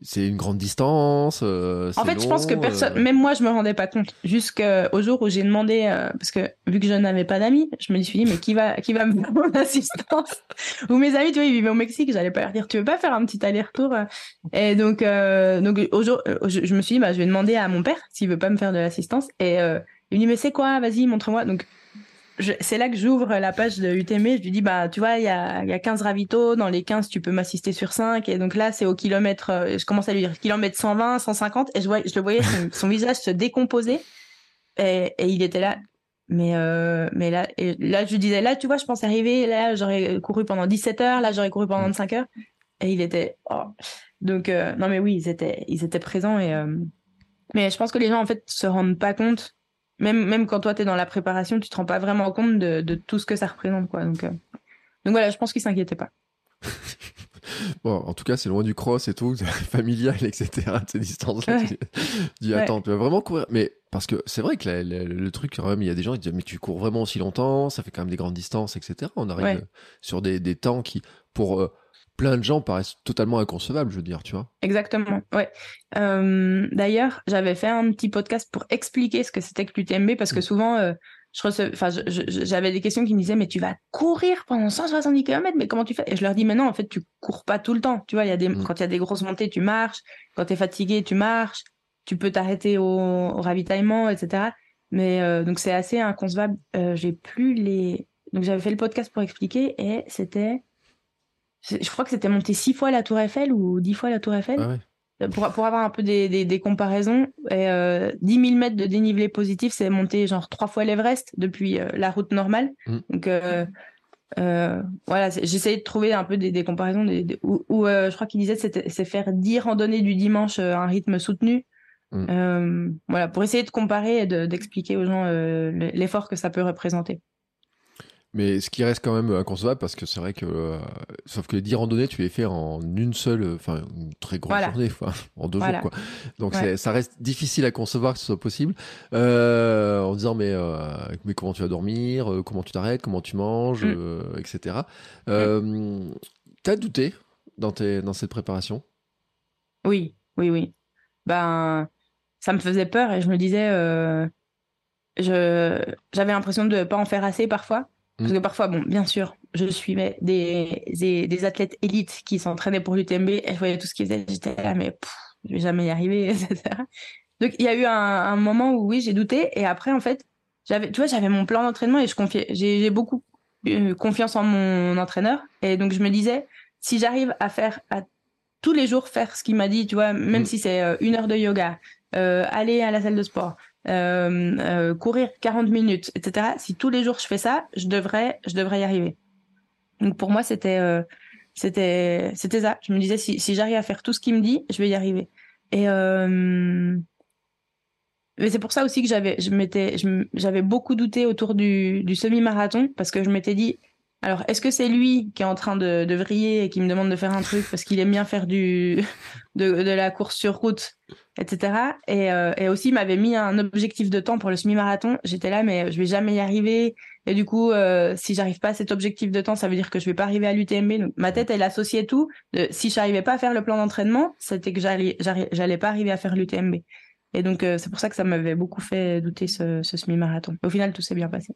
c'est une grande distance. Euh, en fait, je pense que personne, euh. même moi, je me rendais pas compte. Jusqu'au jour où j'ai demandé, euh, parce que vu que je n'avais pas d'amis, je me suis dit, mais qui va, qui va me faire mon <laughs> assistance? Ou mes amis, tu vois, ils vivaient au Mexique, j'allais pas leur dire, tu veux pas faire un petit aller-retour Et donc, donc au jour, je, me suis dit, bah, je vais demander à mon père s'il veut pas me faire de l'assistance. Et il me dit, mais c'est quoi? Vas-y, montre-moi. Donc, c'est là que j'ouvre la page de UTM. Je lui dis, bah, tu vois, il y a, y a 15 ravitaux. Dans les 15, tu peux m'assister sur 5. Et donc là, c'est au kilomètre, euh, je commence à lui dire kilomètre 120, 150. Et je, vois, je le voyais, son, visage se décomposer. Et, et, il était là. Mais, euh, mais là, et là, je lui disais, là, tu vois, je pense arriver. Là, j'aurais couru pendant 17 heures. Là, j'aurais couru pendant 25 heures. Et il était, oh. donc, euh, non, mais oui, ils étaient, ils étaient présents. Et, euh, mais je pense que les gens, en fait, se rendent pas compte même, même quand toi, tu es dans la préparation, tu te rends pas vraiment compte de, de tout ce que ça représente. Quoi. Donc, euh, donc voilà, je pense qu'ils s'inquiétaient pas. <laughs> bon, en tout cas, c'est loin du cross et tout, <laughs> familial, etc. Ces distances-là. Tu dis, attends, tu vas vraiment courir. Mais parce que c'est vrai que le truc, quand même, il y a des gens qui disent, mais tu cours vraiment aussi longtemps, ça fait quand même des grandes distances, etc. On arrive sur des, des temps qui, pour. Euh, plein de gens paraissent totalement inconcevables, je veux dire, tu vois. Exactement, ouais. Euh, d'ailleurs, j'avais fait un petit podcast pour expliquer ce que c'était que l'UTMB parce que mm. souvent, euh, je j'avais des questions qui me disaient, mais tu vas courir pendant 170 km, mais comment tu fais? Et je leur dis, mais non, en fait, tu cours pas tout le temps. Tu vois, y a des, mm. quand il y a des grosses montées, tu marches. Quand tu es fatigué, tu marches. Tu peux t'arrêter au, ravitaillement, etc. Mais euh, donc, c'est assez inconcevable. J'ai plus les. Donc, j'avais fait le podcast pour expliquer et c'était je crois que c'était monté six fois la Tour Eiffel ou dix fois la Tour Eiffel. Ah euh, pour, pour avoir un peu des, des, des comparaisons, et, euh, 10 000 mètres de dénivelé positif, c'est monté genre trois fois l'Everest depuis euh, la route normale. Mm. Donc euh, euh voilà, j'essayais de trouver un peu des, des comparaisons des, où, je crois qu'il disait c'est faire 10 randonnées du dimanche à un rythme soutenu. Mm. voilà, pour essayer de comparer et d'expliquer aux gens l'effort que ça peut représenter. Mais ce qui reste quand même inconcevable parce que c'est vrai que, euh, sauf que les 10 randonnées, tu les fais en une seule, enfin, une très grosse journée, <laughs> en deux jours, quoi. Donc ça reste difficile à concevoir que ce soit possible, euh, en disant, mais, euh, mais comment tu vas dormir, euh, comment tu t'arrêtes, comment tu manges, mm. euh, etc. Mm. T'as douté dans, tes, dans cette préparation? Oui, oui, oui. Ben, ça me faisait peur et je me disais, j'avais l'impression de pas en faire assez parfois. Parce que parfois, bon, bien sûr, je suivais des, des, des athlètes élites qui s'entraînaient pour l'UTMB et je voyais tout ce qu'ils faisaient. J'étais là, mais pff, je vais jamais y arriver, <laughs> etc. Donc, il y a eu un, un moment où, oui, j'ai douté. Et après, en fait, j'avais, tu vois, j'avais mon plan d'entraînement et je confiais, j'ai beaucoup euh, confiance en mon entraîneur. Et donc, je me disais, si j'arrive à faire, à tous les jours faire ce qu'il m'a dit, tu vois, même mm. si c'est euh, une heure de yoga, aller à la salle de sport, courir 40 minutes, etc. Si tous les jours je fais ça, je devrais, je devrais y arriver. Donc pour moi, c'était c'était ça. Je me disais si, j'arrive à faire tout ce qu'il me dit, je vais y arriver. Et mais c'est pour ça aussi que j'avais, j'avais beaucoup douté autour du semi-marathon parce que je m'étais dit, alors est-ce que c'est lui qui est en train de, vriller et qui me demande de faire un truc parce qu'il aime bien faire <laughs> de, la course sur route, etc. Et, euh, et aussi m'avait mis un objectif de temps pour le semi-marathon. J'étais là, mais je vais jamais y arriver. Et du coup, euh, si j'arrive pas à cet objectif de temps, ça veut dire que je vais pas arriver à l'UTMB. Ma tête, elle associait tout. De, si j'arrivais pas à faire le plan d'entraînement, c'était que j'allais, j'allais pas arriver à faire l'UTMB. Et donc, euh, c'est pour ça que ça m'avait beaucoup fait douter ce, semi-marathon. Au final, tout s'est bien passé.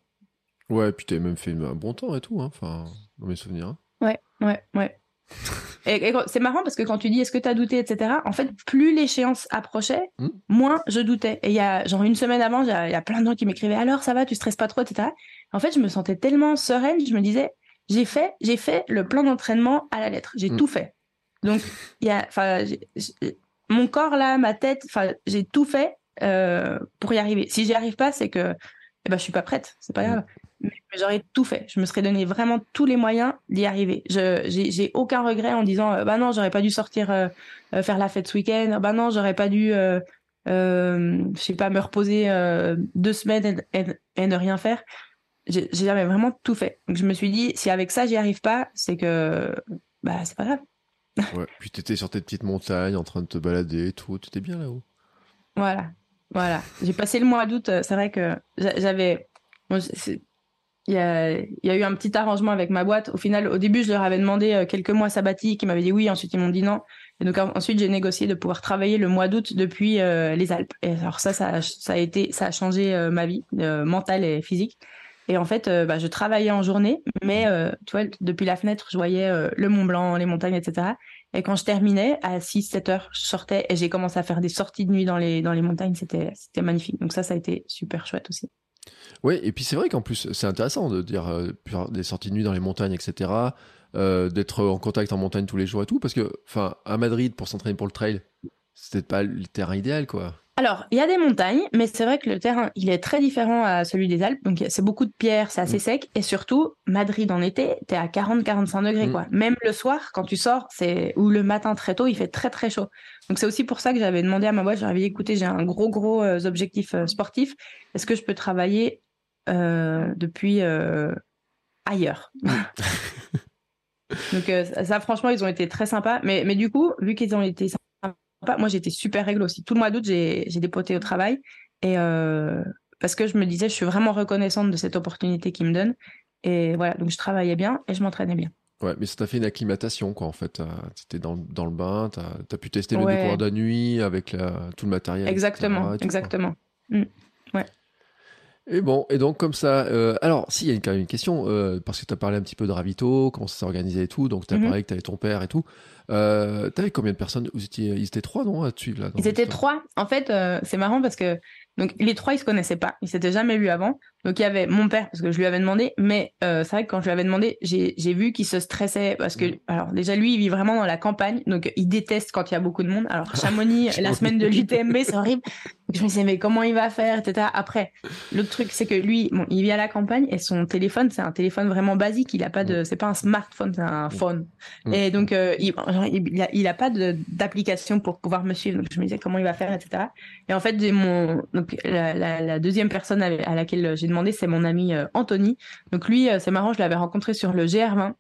Ouais, et puis tu as même fait un bon temps et tout, hein, enfin, dans mes souvenirs. Hein. Ouais, ouais, ouais. <laughs> et, c'est marrant parce que quand tu dis est-ce que tu as douté, etc., en fait, plus l'échéance approchait, hmm. moins je doutais. Et il y a, genre, une semaine avant, il y, a plein de gens qui m'écrivaient alors, ça va, tu stresses pas trop, etc. En fait, je me sentais tellement sereine, je me disais, j'ai fait, j'ai fait le plan d'entraînement à la lettre, j'ai hmm. tout fait. Donc, il y a, enfin, mon corps là, ma tête, enfin, j'ai tout fait euh, pour y arriver. Si j'y arrive pas, c'est que eh ben, je suis pas prête, c'est pas mm. grave. Mais, j'aurais tout fait. Je me serais donné vraiment tous les moyens d'y arriver. Je j'ai aucun regret en disant euh, bah non, j'aurais pas dû sortir euh, faire la fête ce week-end. Bah non, j'aurais pas dû je sais pas me reposer deux semaines et, ne rien faire. J'ai jamais vraiment tout fait. Donc je me suis dit si avec ça j'y arrive pas, c'est que bah c'est pas grave. <laughs> Ouais. Puis t'étais sur tes petites montagnes en train de te balader et tout. T'étais bien là-haut. Voilà. Voilà. J'ai passé le mois d'août. Euh, c'est vrai que j'avais. Il y, a, y a eu un petit arrangement avec ma boîte. Au final, au début, je leur avais demandé euh, quelques mois sabbatiques. Ils m'avaient dit oui. Ensuite, ils m'ont dit non. Et donc ensuite, j'ai négocié de pouvoir travailler le mois d'août depuis euh, les Alpes. Et alors ça, ça, a été, ça a changé ma vie mentale et physique. Et en fait, bah, je travaillais en journée, mais tu vois, depuis la fenêtre, je voyais le Mont Blanc, les montagnes, etc. Et quand je terminais, à 6-7 heures, je sortais et j'ai commencé à faire des sorties de nuit dans les, dans les montagnes. C'était, c'était magnifique. Donc ça, ça a été super chouette aussi. Oui, et puis c'est vrai qu'en plus, c'est intéressant de dire euh, des sorties de nuit dans les montagnes, etc. Euh, d'être en contact en montagne tous les jours et tout. Parce que, enfin, à Madrid, pour s'entraîner pour le trail, c'était pas le terrain idéal, quoi. Alors, il y a des montagnes, mais c'est vrai que le terrain, il est très différent à celui des Alpes. Donc, c'est beaucoup de pierres, c'est assez mm. sec. Et surtout, Madrid en été, t'es à 40-45 degrés, mm. quoi. Même le soir, quand tu sors, c'est, ou le matin très tôt, il fait très, très chaud. Donc, c'est aussi pour ça que j'avais demandé à ma boîte, j'avais dit, écoutez, j'ai un gros, gros euh, objectif euh, sportif. Est-ce que je peux travailler euh, depuis ailleurs? Mm. <laughs> Donc, ça, franchement, ils ont été très sympas. Mais, mais du coup, vu qu'ils ont été moi, j'étais super règle aussi. Tout le mois d'août, j'ai dépoté au travail. Et euh, parce que je me disais, je suis vraiment reconnaissante de cette opportunité qu'ils me donnent. Et voilà, donc je travaillais bien et je m'entraînais bien. Ouais, mais ça t'a fait une acclimatation, quoi, en fait. Tu étais dans, dans, le bain, tu as, pu tester le décor de la nuit avec tout le matériel. Exactement, exactement. Mmh, ouais. Et bon, et donc comme ça, euh, alors s'il y a quand même une question, euh, parce que tu as parlé un petit peu de Ravito, comment ça s'est organisé et tout, donc tu as mhm. parlé que tu avais ton père et tout. Euh, tu avais combien de personnes? Vous étiez, Ils étaient trois, non à suivre, là, Ils étaient trois. En fait, euh, c'est marrant parce que donc les trois, ils se connaissaient pas, ils s'étaient jamais vus avant. Donc il y avait mon père parce que je lui avais demandé, mais euh, c'est vrai que quand je lui avais demandé, j'ai vu qu'il se stressait parce que alors déjà lui, il vit vraiment dans la campagne, donc il déteste quand il y a beaucoup de monde. Alors <laughs> Chamonix, la semaine de l'UTMB, c'est horrible. Je me disais mais comment il va faire, etc. Après, l'autre truc, c'est que lui, bon, il vit à la campagne et son téléphone, c'est un téléphone vraiment basique. Il a pas de, c'est pas un smartphone, c'est un phone. Et donc euh, il, il, a, il a pas d'application pour pouvoir me suivre. Donc je me disais comment il va faire, etc. Et en fait, mon donc la, la, la deuxième personne à laquelle j'ai demandé, c'est mon ami euh, Anthony. Donc lui, euh, c'est marrant, je l'avais rencontré sur le GR20.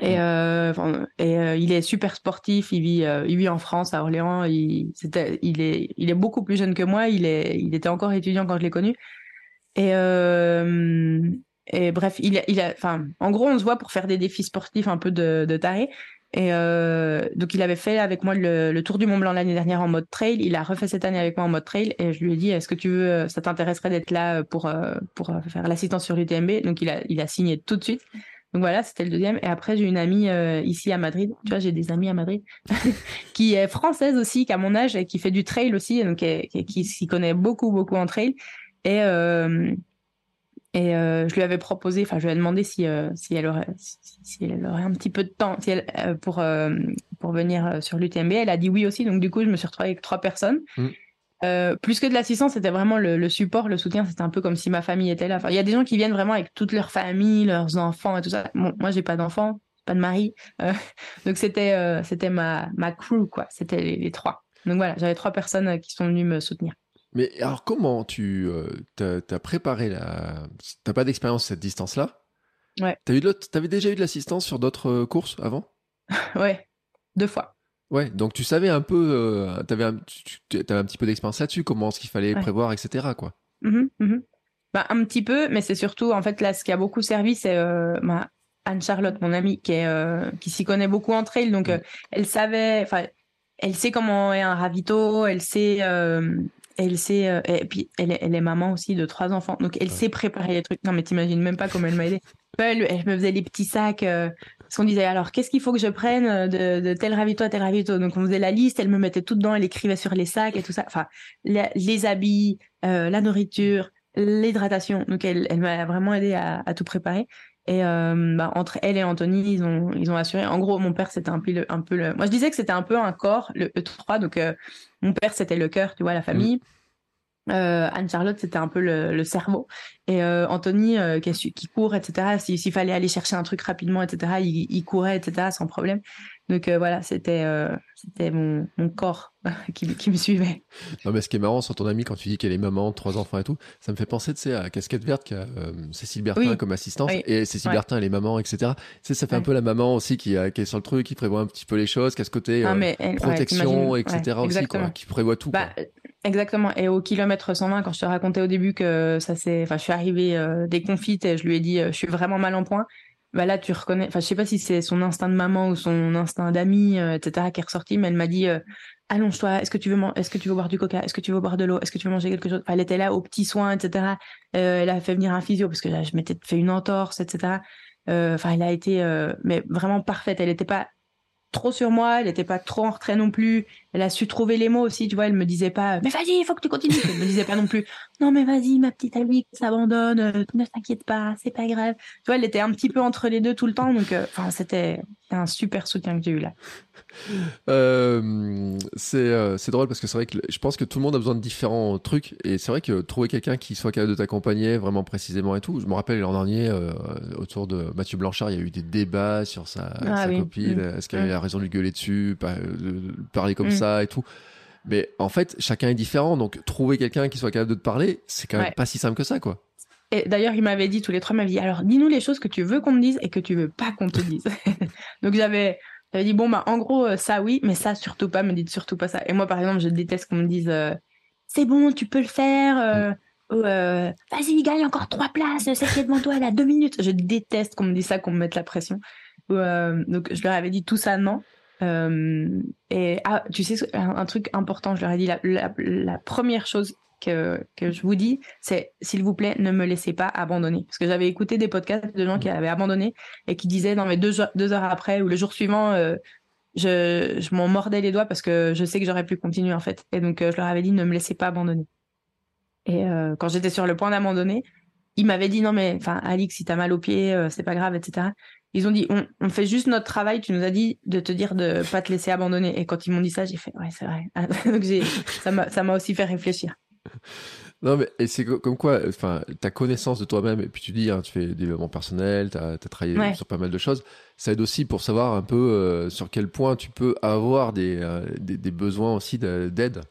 Et, euh, et il est super sportif. Il vit, il vit en France, à Orléans. Il, est, beaucoup plus jeune que moi. Il était encore étudiant quand je l'ai connu. Et, bref, en gros, on se voit pour faire des défis sportifs un peu de, taré. Et euh, donc, il avait fait avec moi le, Tour du Mont Blanc l'année dernière en mode trail. Il a refait cette année avec moi en mode trail. Et je lui ai dit, est-ce que tu veux, euh, ça t'intéresserait d'être là pour, euh, euh, faire l'assistance sur l'UTMB Donc, il a signé tout de suite. Donc voilà, c'était le deuxième. Et après, j'ai une amie ici à Madrid. Tu vois, j'ai des amis à Madrid <laughs> qui est française aussi, qui a mon âge et qui fait du trail aussi, donc qui, s'y connaît beaucoup, beaucoup en trail. Et euh, et euh, je lui avais proposé, enfin, je lui ai demandé si, euh, si, elle aurait, si, elle aurait un petit peu de temps si elle, euh, pour, pour venir sur l'UTMB. Elle a dit oui aussi. Donc, du coup, je me suis retrouvée avec trois personnes. Mm. Euh, plus que de l'assistance, c'était vraiment le, support, le soutien. C'était un peu comme si ma famille était là. Enfin, il y a des gens qui viennent vraiment avec toute leur famille, leurs enfants et tout ça. Bon, moi, j'ai pas d'enfants, pas de mari, euh, <laughs> donc c'était euh, c'était ma ma crew quoi. C'était les, trois. Donc voilà, j'avais trois personnes qui sont venues me soutenir. Mais alors comment tu as, préparé la T'as pas d'expérience cette distance-là? Ouais. T'avais déjà eu de l'assistance sur d'autres courses avant? <laughs> Ouais, deux fois. Ouais, donc tu savais un peu, euh, tu avais, un petit peu d'expérience là-dessus, comment ce qu'il fallait prévoir, etc. Quoi. Mmh mmh bah, un petit peu, mais c'est surtout, en fait, là, ce qui a beaucoup servi, c'est euh, Anne-Charlotte, mon amie, qui, est, euh, qui s'y connaît beaucoup en trail, donc mmh. elle savait, enfin, elle sait comment est un ravito, elle sait, elle sait, et puis elle est, elle est, maman aussi de trois enfants, donc elle sait préparer les trucs. Non, mais t'imagines même pas comment elle m'a aidé. Elle, elle, me faisait les petits sacs parce qu'on disait, alors, qu'est-ce qu'il faut que je prenne euh, de, tel ravito à tel ravito? Donc, on faisait la liste, elle me mettait tout dedans, elle écrivait sur les sacs et tout ça. Enfin, les, habits, euh, la nourriture, l'hydratation. Donc, elle, elle m'a vraiment aidé à, tout préparer. Et euh, bah, entre elle et Anthony, ils ont, ils ont assuré. En gros, mon père, c'était un peu le, un peu le... Moi, je disais que c'était un peu un corps, le E3. Donc, mon père, c'était le cœur, tu vois, la famille. Euh, Anne-Charlotte, c'était un peu le, cerveau. Et euh, Anthony, euh, qui, qui, court, etc., s'il fallait aller chercher un truc rapidement, etc., il, il courait, etc., sans problème. Donc voilà, c'était c'était mon, mon, corps <laughs> qui, qui, me suivait. Non, mais ce qui est marrant sur ton amie, quand tu dis qu'elle est maman, trois enfants et tout, ça me fait penser, tu sais, à Casquette Verte, qui a Cécile Bertin comme assistante, et Cécile Bertin, elle est maman, etc. Tu sais, ça fait un peu la maman aussi qui, qui est sur le truc, qui prévoit un petit peu les choses, qui a ce côté ah, protection, etc. aussi, quoi, qui prévoit tout. Bah, Exactement. Et au kilomètre 120, quand je te racontais au début que ça s'est, enfin, je suis arrivée euh, déconfite et je lui ai dit, euh, je suis vraiment mal en point. Bah là, tu reconnais, enfin, je sais pas si c'est son instinct de maman ou son instinct d'ami, euh, etc., qui est ressorti, mais elle m'a dit, allonge-toi, est-ce que tu veux, est-ce que tu veux boire du coca, est-ce que tu veux boire de l'eau, est-ce que tu veux manger quelque chose? elle était là aux petits soins, etc. elle a fait venir un physio parce que là, je m'étais fait une entorse, etc. Enfin, elle a été, mais vraiment parfaite. Elle n'était pas trop sur moi, elle n'était pas trop en retrait non plus. Elle a su trouver les mots aussi, tu vois. Elle me disait pas, mais vas-y, il faut que tu continues. Elle me disait pas non plus, non mais vas-y, ma petite Alix, s'abandonne, euh, ne t'inquiète pas, c'est pas grave. Tu vois, elle était un petit peu entre les deux tout le temps, donc euh, enfin c'était un super soutien que j'ai eu là. Euh, c'est drôle parce que c'est vrai que je pense que tout le monde a besoin de différents trucs et c'est vrai que trouver quelqu'un qui soit capable de t'accompagner vraiment précisément et tout. Je me rappelle l'an dernier autour de Mathieu Blanchard, il y a eu des débats sur sa, ah copine. Mm. Est-ce qu'elle raison de lui gueuler dessus, parler comme mm. ça et tout. Mais en fait, chacun est différent. Donc, trouver quelqu'un qui soit capable de te parler, c'est quand même pas si simple que ça, quoi. Et d'ailleurs, il m'avait dit tous les trois, m'avait dit alors dis-nous les choses que tu veux qu'on te dise et que tu veux pas qu'on te dise. <laughs> Donc j'avais j'avais dit bon bah en gros euh, ça oui, mais ça surtout pas, me dites surtout pas ça. Et moi par exemple, je déteste qu'on me dise euh, c'est bon, tu peux le faire. Euh, mm. vas-y, gagne encore trois places, c'est qui devant toi, elle a deux minutes. Je déteste qu'on me dise ça, qu'on me mette la pression. Donc je leur avais dit tout ça non. Euh, et ah, tu sais, un, truc important, je leur ai dit, la, première chose que, que, je vous dis, c'est s'il vous plaît, ne me laissez pas abandonner. Parce que j'avais écouté des podcasts de gens qui avaient abandonné et qui disaient, non, mais deux, deux heures après ou le jour suivant, euh, je, je m'en mordais les doigts parce que je sais que j'aurais pu continuer en fait. Et donc, euh, je leur avais dit, ne me laissez pas abandonner. Et quand j'étais sur le point d'abandonner, ils m'avaient dit, non, mais enfin, Alix, si t'as mal au pied, c'est pas grave, etc. Ils ont dit, on, fait juste notre travail. Tu nous as dit de te dire de pas te laisser abandonner. Et quand ils m'ont dit ça, j'ai fait, ouais, c'est vrai. <laughs> Donc ça m'a, aussi fait réfléchir. Non, mais c'est comme quoi, enfin, ta connaissance de toi-même, et puis tu dis, hein, tu fais des développement personnel, tu as, travaillé sur pas mal de choses, ça aide aussi pour savoir un peu euh, sur quel point tu peux avoir des, euh, des, des, besoins aussi d'aide.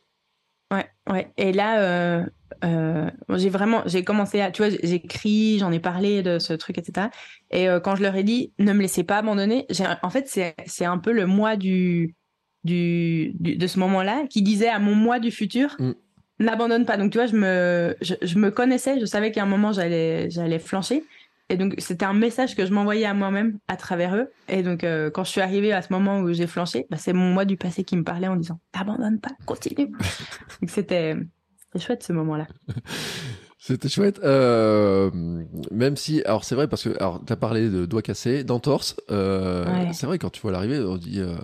Ouais, ouais. Et là, euh, euh, j'ai vraiment, j'ai commencé à, tu vois, j'écris, j'en ai parlé de ce truc, etc. Et euh, quand je leur ai dit, ne me laissez pas abandonner, en fait, c'est, c'est un peu le moi du, du, de ce moment-là qui disait à mon moi du futur, mm. n'abandonne pas. Donc, tu vois, je me, je, je me connaissais, je savais qu'à un moment, j'allais, j'allais flancher. Et donc, c'était un message que je m'envoyais à moi-même à travers eux. Et donc, euh, quand je suis arrivée à ce moment où j'ai flanché, bah, c'est mon moi du passé qui me parlait en disant T'abandonnes pas, continue. donc, c'était chouette ce moment-là. <laughs> C'était chouette. Euh, même si, alors c'est vrai parce que, alors t'as parlé de doigts cassés, d'entorse. Euh, C'est vrai quand tu vois l'arrivée, on dit, euh,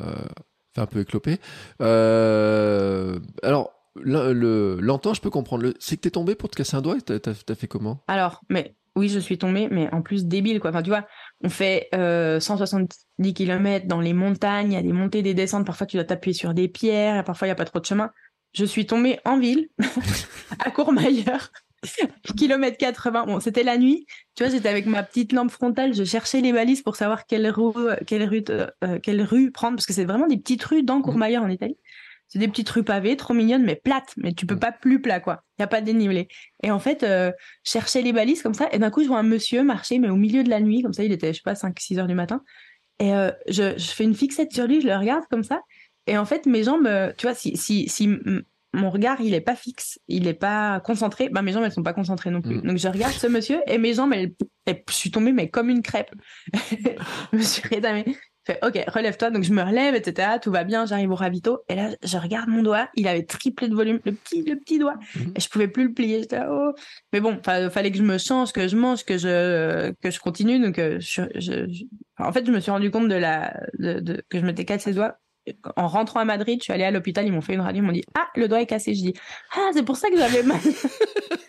fait un peu éclopé. Euh, alors l'entorse, je peux comprendre. C'est que t'es tombé pour te casser un doigt. T'as as fait comment? Alors, mais oui, je suis tombée, mais en plus débile, quoi. Enfin, tu vois, on fait euh, 170 km dans les montagnes, il y a des montées, des descentes, parfois tu dois t'appuyer sur des pierres, parfois il n'y a pas trop de chemin. Je suis tombée en ville, <laughs> à Courmayeur, <laughs> kilomètre 80. Bon, c'était la nuit. Tu vois, j'étais avec ma petite lampe frontale, je cherchais les balises pour savoir quelle rue, quelle rue, euh, quelle rue prendre, parce que c'est vraiment des petites rues dans Courmayeur en Italie. C'est des petites rues pavées, trop mignonnes, mais plates. Mais tu peux mm. pas plus plat, quoi. Il y a pas de dénivelé. Et en fait, euh, cherchais les balises comme ça. Et d'un coup, je vois un monsieur marcher, mais au milieu de la nuit, comme ça. Il était, je sais pas, 5, 6 heures du matin. Et euh, je, je, fais une fixette sur lui, je le regarde comme ça. Et en fait, mes jambes, euh, tu vois, si, si, si mon regard, il est pas fixe, il est pas concentré, bah, mes jambes, elles sont pas concentrées non plus. Mm. Donc, je regarde ce monsieur et mes jambes, elles, je suis tombée, mais comme une crêpe. <laughs> je me suis rétamée fais ok relève-toi donc je me relève etc tout va bien j'arrive au ravito et là je regarde mon doigt il avait triplé de volume le petit le petit doigt mhm. et je pouvais plus le plier j'étais oh mais bon fallait que je me change que je mange que je que je continue donc euh, je, en fait je me suis rendu compte de la de, que je m'étais cassé les doigts en rentrant à Madrid, je suis allée à l'hôpital, ils m'ont fait une radio, ils m'ont dit Ah, le doigt est cassé. Je dis Ah, c'est pour ça que j'avais mal.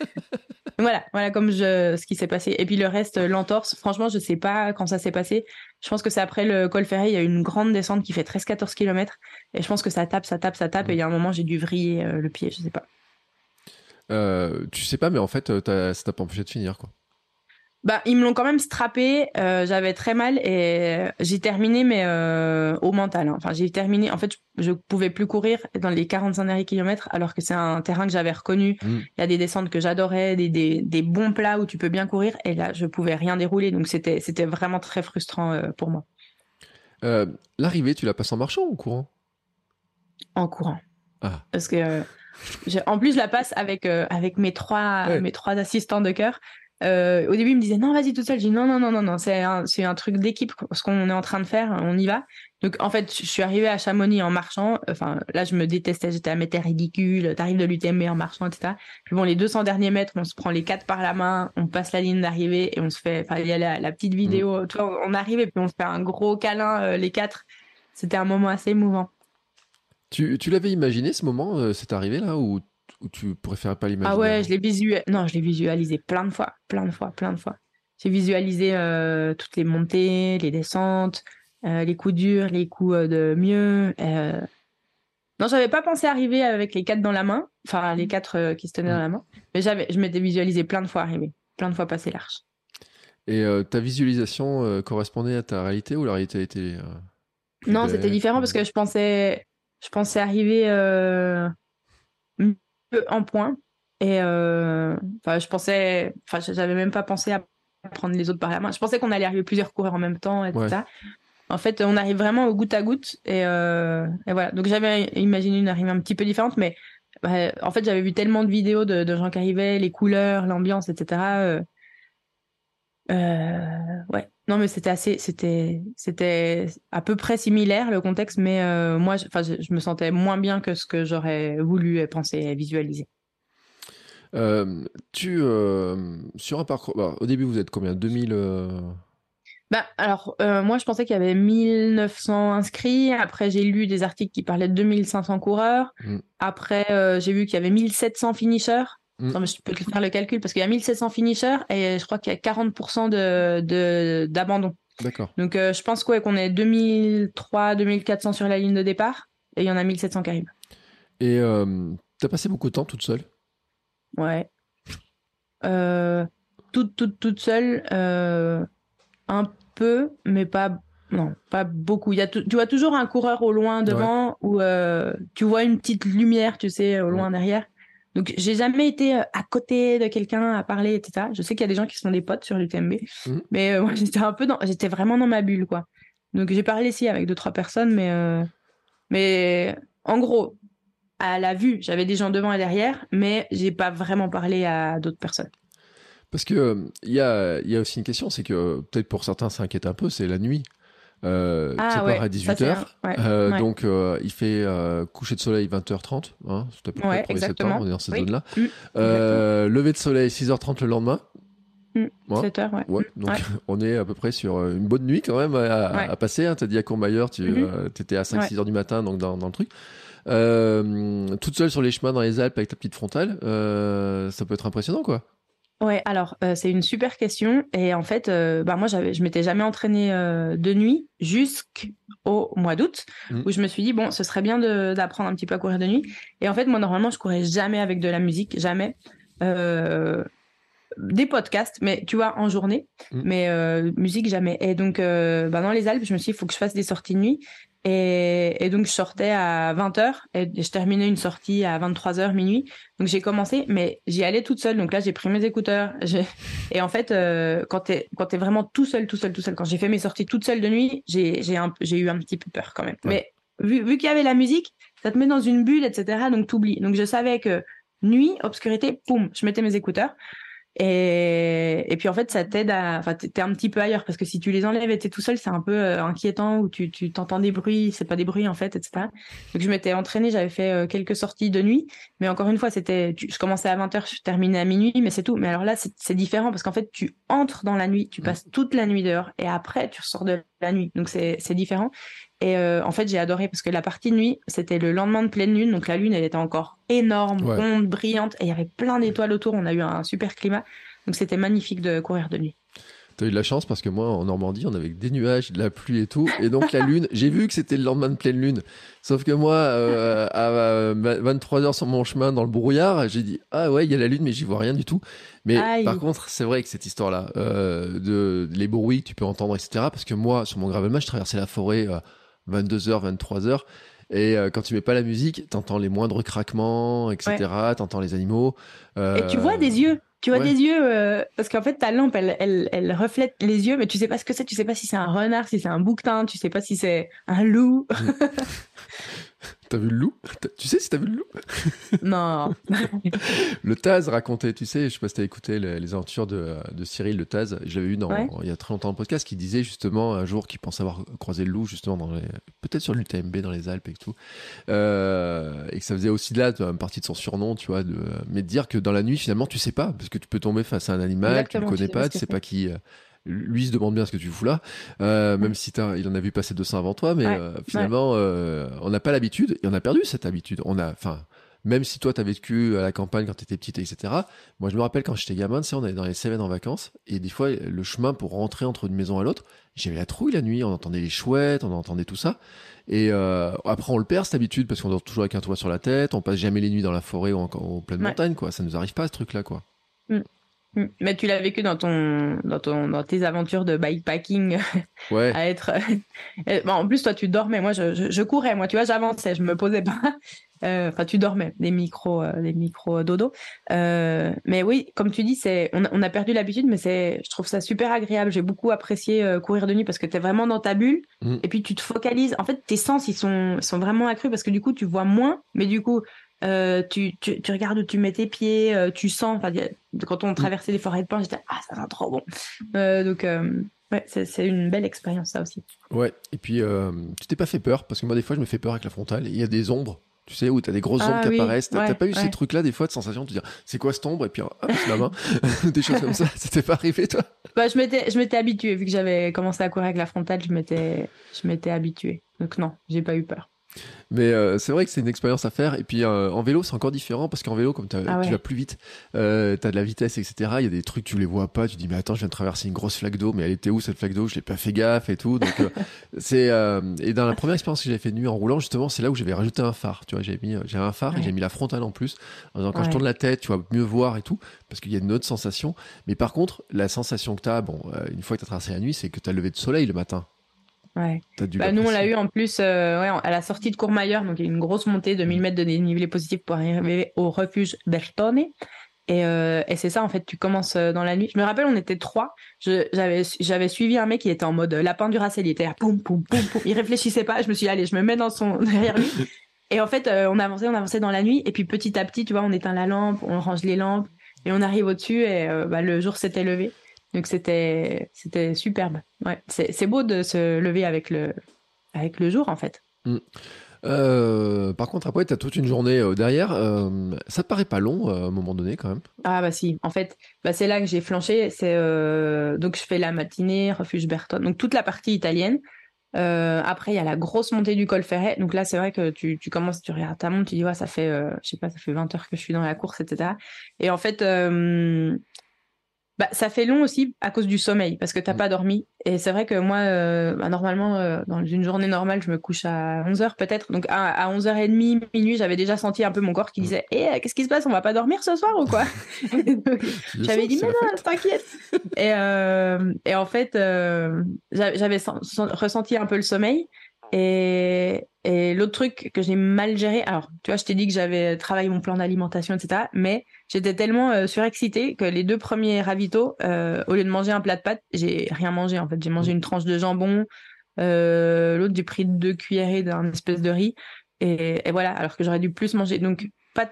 <laughs> voilà, voilà comme je, ce qui s'est passé. Et puis le reste, l'entorse, franchement, je sais pas quand ça s'est passé. Je pense que c'est après le col ferré, il y a une grande descente qui fait 13-14 km. Et je pense que ça tape, ça tape, ça tape. Et il y a un moment, j'ai dû vriller euh, le pied, je sais pas. Euh, tu sais pas, mais en fait, ça t'a pas empêché de finir, quoi. Bah, ils me l'ont quand même strappé. Euh, j'avais très mal et j'ai terminé, mais euh, au mental. Hein. Enfin, j'ai terminé. En fait, je, pouvais plus courir dans les 45 derniers kilomètres, alors que c'est un terrain que j'avais reconnu. Mm. Il y a des descentes que j'adorais, des, des, des, bons plats où tu peux bien courir. Et là, je pouvais rien dérouler. Donc, c'était, c'était vraiment très frustrant euh, pour moi. L'arrivée, tu la passes en marchant ou en courant? En courant. Ah. Parce que. en plus, je la passe avec avec mes trois mes trois assistants de cœur. Euh, au début, il me disait non, vas-y tout seul. J'ai dit non, non, non, non, non, c'est un, c'est un truc d'équipe. Ce qu'on est en train de faire, on y va. Donc en fait, je suis arrivée à Chamonix en marchant. Enfin, là, je me détestais. J'étais à ridicule. T'arrives de l'UTMB en marchant, etc. Puis bon, les 200 derniers mètres, on se prend les quatre par la main, on passe la ligne d'arrivée et on se fait. Enfin, il y a la, petite mmh. vidéo. On arrive et puis on se fait un gros câlin euh, les quatre. C'était un moment assez émouvant. Tu, tu l'avais imaginé ce moment, euh, cette arrivée là, ou ou tu préfères pas l'imaginer Ah ouais, je l'ai visualisé. Non, je l'ai visualisé plein de fois, plein de fois, plein de fois. J'ai visualisé euh, toutes les montées, les descentes, euh, les coups durs, les coups euh, de mieux. Non, j'avais pas pensé arriver avec les quatre dans la main, enfin les quatre qui se tenaient dans la main, mais j'avais, je m'étais visualisé plein de fois arriver, plein de fois passer l'arche. Et ta visualisation correspondait à ta réalité ou la réalité était Non, c'était différent parce que je pensais, je pensais arriver en point. Et euh, je pensais, enfin, j'avais même pas pensé à prendre les autres par la main. Je pensais qu'on allait arriver plusieurs coureurs en même temps, etc. En fait, on arrive vraiment au goutte à goutte. Et, euh, voilà. Donc, j'avais imaginé une arrivée un petit peu différente, mais bah, en fait, j'avais vu tellement de vidéos de, de, gens qui arrivaient, les couleurs, l'ambiance, etc. Euh, ouais. Non, mais c'était assez, c'était, c'était à peu près similaire le contexte, mais euh, moi, enfin, je, me sentais moins bien que ce que j'aurais voulu penser et visualiser. Euh, tu sur un parcours, bah, au début, vous êtes combien? 2000 bah, alors, moi, je pensais qu'il y avait 1900 inscrits. Après, j'ai lu des articles qui parlaient de 2500 coureurs. Mmh. Après, j'ai vu qu'il y avait 1700 finishers. Mm. Non, mais je peux faire le calcul parce qu'il y a 1700 finishers et je crois qu'il y a 40% de, d'abandon. D'accord. Donc, euh, je pense quoi, qu'on est 2003, 2400 sur la ligne de départ et il y en a 1700 qui arrivent. Et euh, t'as passé beaucoup de temps toute seule? Ouais. Euh, toute, toute, toute seule. Euh, un peu, mais pas non, pas beaucoup. Il y a tu vois toujours un coureur au loin devant ou tu vois une petite lumière, tu sais, au loin derrière. Donc, j'ai jamais été euh, à côté de quelqu'un à parler, etc. Je sais qu'il y a des gens qui sont des potes sur l'UTMB, mmh. mais euh, moi, <laughs> j'étais un peu dans, j'étais vraiment dans ma bulle, quoi. Donc, j'ai parlé ici avec deux, trois personnes, mais, euh, mais en gros, à la vue, j'avais des gens devant et derrière, mais j'ai pas vraiment parlé à d'autres personnes. Parce que il y, a, y a aussi une question, c'est que peut-être pour certains ça inquiète un peu, c'est la nuit. Euh, ah, ouais, à 18h. Euh, donc, euh, il fait euh, coucher de soleil 20h30. Hein, c'est à peu près 1er septembre, on est dans cette zone-là. Mm, euh, lever de soleil 6h30 le lendemain. Mm, 7h, ouais. ouais donc, <laughs> on est à peu près sur une bonne nuit quand même à, à passer. Hein. Tu as dit à Courmayeur, tu mm-hmm. étais à 5-6 h du matin donc dans, dans le truc. toute seule sur les chemins dans les Alpes avec ta petite frontale, ça peut être impressionnant, quoi. Ouais, alors euh, c'est une super question et en fait, euh, bah moi j'avais, je m'étais jamais entraînée euh, de nuit jusqu'au mois d'août Mm. où je me suis dit bon, ce serait bien d'apprendre un petit peu à courir de nuit. Et en fait, moi normalement je courais jamais avec de la musique, jamais. Des podcasts, mais tu vois en journée, Mm. mais musique jamais. Et donc bah, dans les Alpes, je me suis dit il faut que je fasse des sorties de nuit. Et, et donc je sortais à 20h et je terminais une sortie à 23h minuit. Donc j'ai commencé, mais j'y allais toute seule. Donc là, j'ai pris mes écouteurs. <laughs> Et en fait, euh, quand t'es t'es vraiment tout seul, tout seul, tout seul, quand j'ai fait mes sorties toute seule de nuit, j'ai eu un petit peu peur quand même. Ouais. Mais vu, vu qu'il y avait la musique, ça te met dans une bulle, etc. Donc t'oublies. Donc je savais que nuit, obscurité, poum, je mettais mes écouteurs. Et, et puis en fait, ça t'aide à. Enfin, t'es un petit peu ailleurs parce que si tu les enlèves et t'es tout seul, c'est un peu euh, inquiétant ou tu tu t'entends des bruits, c'est pas des bruits en fait, etc. Donc je m'étais entraînée, j'avais fait euh, quelques sorties de nuit, mais encore une fois, c'était. tu- Je commençais à 20h, je terminais à minuit, mais c'est tout. Mais alors là, c'est différent parce qu'en fait, tu entres dans la nuit, tu passes toute la nuit dehors et après, tu ressors de la nuit. Donc c'est c'est différent. Et euh, en fait, j'ai adoré parce que la partie de nuit, c'était le lendemain de pleine lune. Donc la lune, elle était encore énorme, Ouais. ronde, brillante. Et il y avait plein d'étoiles autour. On a eu un super climat. Donc c'était magnifique de courir de nuit. T'as eu de la chance parce que moi, en Normandie, on avait des nuages, de la pluie et tout. Et donc, la lune, <laughs> j'ai vu que c'était le lendemain de pleine lune. Sauf que moi, euh, à 23h sur mon chemin dans le brouillard, j'ai dit Ah ouais, il y a la lune, mais j'y vois rien du tout. Mais Aïe. par contre, c'est vrai que cette histoire-là, euh, de les bruits que tu peux entendre, etc. Parce que moi, sur mon gravelman, je traversais la forêt euh, 22h, 23h. Et euh, quand tu mets pas la musique, t'entends les moindres craquements, etc. T'entends les animaux. Et tu Euh, vois des yeux. Tu vois ouais. des yeux euh, parce qu'en fait ta lampe elle, elle, elle reflète les yeux mais tu sais pas ce que c'est. Tu sais pas si c'est un renard si c'est un bouquetin tu sais pas si c'est un loup <laughs> T'as vu le loup? Tu sais si t'as vu le loup? <laughs> Non. <laughs> Le Taz racontait, tu sais, je sais pas si t'as écouté les, les aventures de, de Cyril, le Taz, je l'avais eu dans, Ouais. il y a très longtemps dans le podcast, qui disait justement un jour qu'il pensait avoir croisé le loup, justement, dans les, peut-être sur l'UTMB, dans les Alpes et tout, euh, et que ça faisait aussi de là une partie de son surnom, tu vois, de, mais de dire que dans la nuit, finalement, tu sais pas, parce que tu peux tomber face à un animal, Exactement, tu le tu connais sais pas tu sais pas qui. euh, lui se demande bien ce que tu fous là, euh, même si il en a vu passer 200 avant toi, mais Ouais, euh, finalement, euh, on n'a pas l'habitude et on a perdu cette habitude. On a, enfin, même si toi t'as vécu à la campagne quand t'étais petite, etc. Moi, je me rappelle quand j'étais gamin, tu sais, on allait dans les Cévennes en vacances et des fois, le chemin pour rentrer entre une maison et l'autre, j'avais la trouille la nuit. On entendait les chouettes, on entendait tout ça. Et euh, après, on le perd cette habitude parce qu'on dort toujours avec un toit sur la tête. On passe jamais les nuits dans la forêt ou en, en pleine Ouais. montagne, quoi. Ça nous arrive pas ce truc-là, quoi. Mm. Mais tu l'as vécu dans ton dans ton dans tes aventures de bikepacking <laughs> Ouais. à être <laughs> bon, en plus toi tu dormais. Moi je, je, je courais moi tu vois j'avançais je me posais pas. <laughs> Euh, enfin tu dormais des micros euh, des micros dodo. Euh, mais oui comme tu dis c'est on, a- on a perdu l'habitude mais c'est je trouve ça super agréable. J'ai beaucoup apprécié euh, courir de nuit parce que tu es vraiment dans ta bulle. Mm. et puis tu te focalises. En fait tes sens ils sont ils sont vraiment accrus parce que du coup tu vois moins. Mais du coup euh, tu, tu, tu regardes où tu mets tes pieds, euh, tu sens. Quand on traversait les forêts de pins, j'étais ah ça sent trop bon. Euh, donc ouais, c'est une belle expérience ça aussi. Ouais, et puis tu t'es pas fait peur, parce que moi des fois je me fais peur avec la frontale, il y a des ombres, tu sais, où t'as des grosses Ah ombres qui oui, apparaissent, t'as ouais, pas eu ces trucs-là des fois de sensation de te dire c'est quoi cette ombre, et puis hop, c'est ma main, <laughs> des choses comme ça, ça t'est pas arrivé toi? Bah, je m'étais je m'étais habituée vu que j'avais commencé à courir avec la frontale, je m'étais je m'étais habituée. Donc non, j'ai pas eu peur. Mais euh, c'est vrai que c'est une expérience à faire, et puis euh, en vélo c'est encore différent, parce qu'en vélo comme t'as- Ah ouais. tu vas plus vite, euh, t'as de la vitesse, etc., il y a des trucs tu les vois pas, tu dis mais attends je viens de traverser une grosse flaque d'eau, mais elle était où cette flaque d'eau, je l'ai pas fait gaffe et tout, donc euh, <laughs> c'est... et dans la première expérience que j'avais fait de nuit en roulant, justement c'est là où j'avais rajouté un phare, tu vois, j'avais mis, j'avais un phare et j'ai mis la frontale en plus, en disant quand je tourne la tête, tu vas mieux voir et tout, parce qu'il y a une autre sensation. Mais par contre, la sensation que tu as, bon, une fois que tu as traversé la nuit, c'est que tu as levé de soleil le matin. Ouais. Bah, nous, on l'a eu en plus euh, ouais, à la sortie de Courmayeur, donc il y a une grosse montée de 1000 mètres de dénivelé positif pour arriver au refuge Bertone. Et, euh, et c'est ça, en fait, tu commences euh, dans la nuit. Je me rappelle, on était trois. J'avais suivi un mec qui était en mode lapin du racel. Il était là, poum, poum, poum, poum. Il réfléchissait pas. Je me suis dit, allez, je me mets dans son, <laughs> derrière lui. Et en fait, euh, on avançait, on avançait dans la nuit. Et puis petit à petit, tu vois, on éteint la lampe, on range les lampes. Et on arrive au-dessus et bah, le jour s'était levé. Donc c'était c'était superbe. Ouais, c'est c'est beau de se lever avec le avec le jour en fait. Euh, par contre, après, tu as toute une journée euh, derrière. Euh, ça te paraît pas long à un moment donné quand même? Ah bah si, en fait, bah c'est là que j'ai flanché. C'est donc je fais la matinée, refuge Bertone, donc toute la partie italienne. Après, il y a la grosse montée du col Ferret. Donc là, c'est vrai que tu, tu commences, tu regardes ta montre, tu dis ouais, ça fait, je sais pas, ça fait 20 heures que je suis dans la course, etc. Et en fait, bah, ça fait long aussi à cause du sommeil, parce que tu n'as Mm. pas dormi. Et c'est vrai que moi, euh, bah, normalement, euh, dans une journée normale, je me couche à 11h peut-être. Donc à, à 11h30, minuit, j'avais déjà senti un peu mon corps qui Mm. disait Eh, qu'est-ce qui se passe? On va pas dormir ce soir ou quoi? <laughs> J'avais dit Mais non, t'inquiète et, euh, et en fait, euh, j'a- j'avais sen- sen- ressenti un peu le sommeil. Et, et l'autre truc que j'ai mal géré, alors tu vois, je t'ai dit que j'avais travaillé mon plan d'alimentation, etc. Mais j'étais tellement euh, surexcitée que les deux premiers ravitaux, euh, au lieu de manger un plat de pâtes, j'ai rien mangé en fait. J'ai mangé une tranche de jambon, euh, l'autre j'ai pris deux cuillerées d'un espèce de riz. Et, et voilà, alors que j'aurais dû plus manger. Donc pas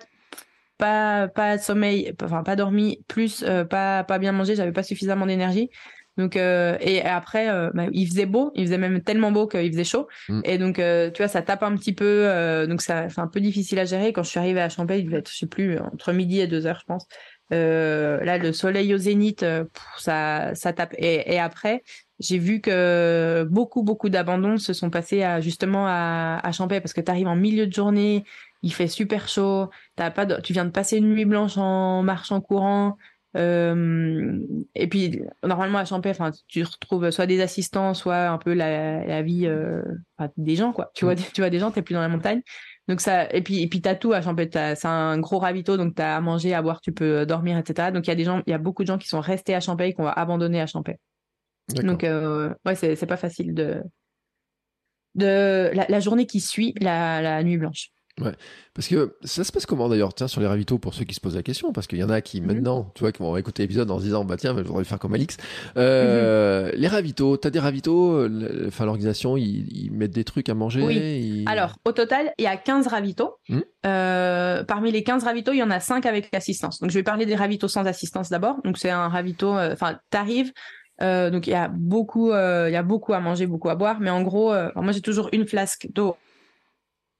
pas pas de sommeil, enfin pas dormi, plus euh, pas pas bien mangé, j'avais pas suffisamment d'énergie. Donc euh, et après euh, bah, il faisait beau, il faisait même tellement beau qu'il faisait chaud Mm. et donc euh, tu vois ça tape un petit peu euh, donc ça c'est un peu difficile à gérer quand je suis arrivée à Champagne, il devait être je sais plus entre midi et deux heures je pense. Euh, là le soleil au zénith euh, ça ça tape et, et après j'ai vu que beaucoup beaucoup d'abandons se sont passés à justement à, à Champagne parce que tu arrives en milieu de journée, il fait super chaud, t'as pas de- tu viens de passer une nuit blanche en marchant courant. Euh, et puis normalement à Champé, enfin tu retrouves soit des assistants, soit un peu la, la vie euh, des gens quoi. Tu vois, des- tu vois des gens, t'es plus dans la montagne. Donc ça, et puis et puis t'as tout à Champé, c'est un gros ravito, donc t'as à manger, à boire, tu peux dormir, etc. Donc il y a des gens, il y a beaucoup de gens qui sont restés à Champé, qui ont abandonné à Champé. Donc euh, ouais, c'est c'est pas facile de de la, la journée qui suit la, la nuit blanche. Parce que ça se passe comment d'ailleurs Tiens, sur les ravitaux, pour ceux qui se posent la question, parce qu'il y en a qui Mhm. maintenant, tu vois, qui vont écouter l'épisode en se disant, bah tiens, je voudrais faire comme Alix. Euh, Les ravitaux, t'as des ravitaux, euh, enfin l'organisation, ils, ils mettent des trucs à manger Oui. ils- Alors, au total, il y a 15 ravitaux. Hmm. Euh, parmi les 15 ravitaux, il y en a 5 avec assistance. Donc, je vais parler des ravitaux sans assistance d'abord. Donc, c'est un ravito, euh, enfin, t'arrives. euh, donc, il y a beaucoup, euh, il y a beaucoup à manger, beaucoup à boire. Mais en gros, euh, moi, j'ai toujours une flasque d'eau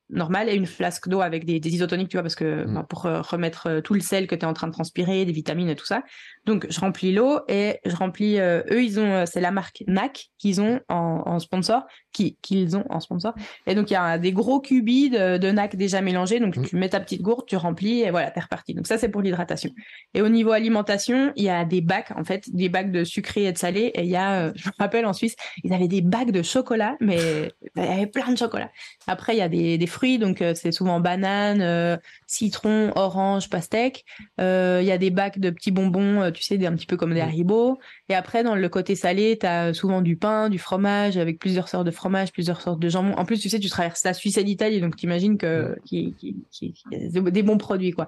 normale et une flasque d'eau avec des, des isotoniques, tu vois, parce que Mm. pour euh, remettre euh, tout le sel que tu es en train de transpirer, des vitamines et tout ça. Donc, je remplis l'eau et je remplis. euh, eux, ils ont, c'est la marque NAC qu'ils ont en, en sponsor, qui qu'ils ont en sponsor. Et donc, il y a des gros cubis de, de NAC déjà mélangés. Donc, Mm. tu mets ta petite gourde, tu remplis et voilà, t'es reparti. Donc, ça, c'est pour l'hydratation. Et au niveau alimentation, il y a des bacs, en fait, des bacs de sucré et de salé. Et il y a, euh, <laughs> je me rappelle en Suisse, ils avaient des bacs de chocolat, mais il y avait plein de chocolat. Après, il y a des, des fruits, donc euh, c'est souvent banane, euh, citron, orange, pastèque. Euh, Il y a des bacs de petits bonbons, tu sais, des, un petit peu comme des Mm. haribots. Et après, dans le côté salé, tu as souvent du pain, du fromage, avec plusieurs sortes de fromage, plusieurs sortes de jambon. En plus, tu sais, tu traverses la Suisse et l'Italie, donc t'imagines que qu'il y a des bons produits, quoi.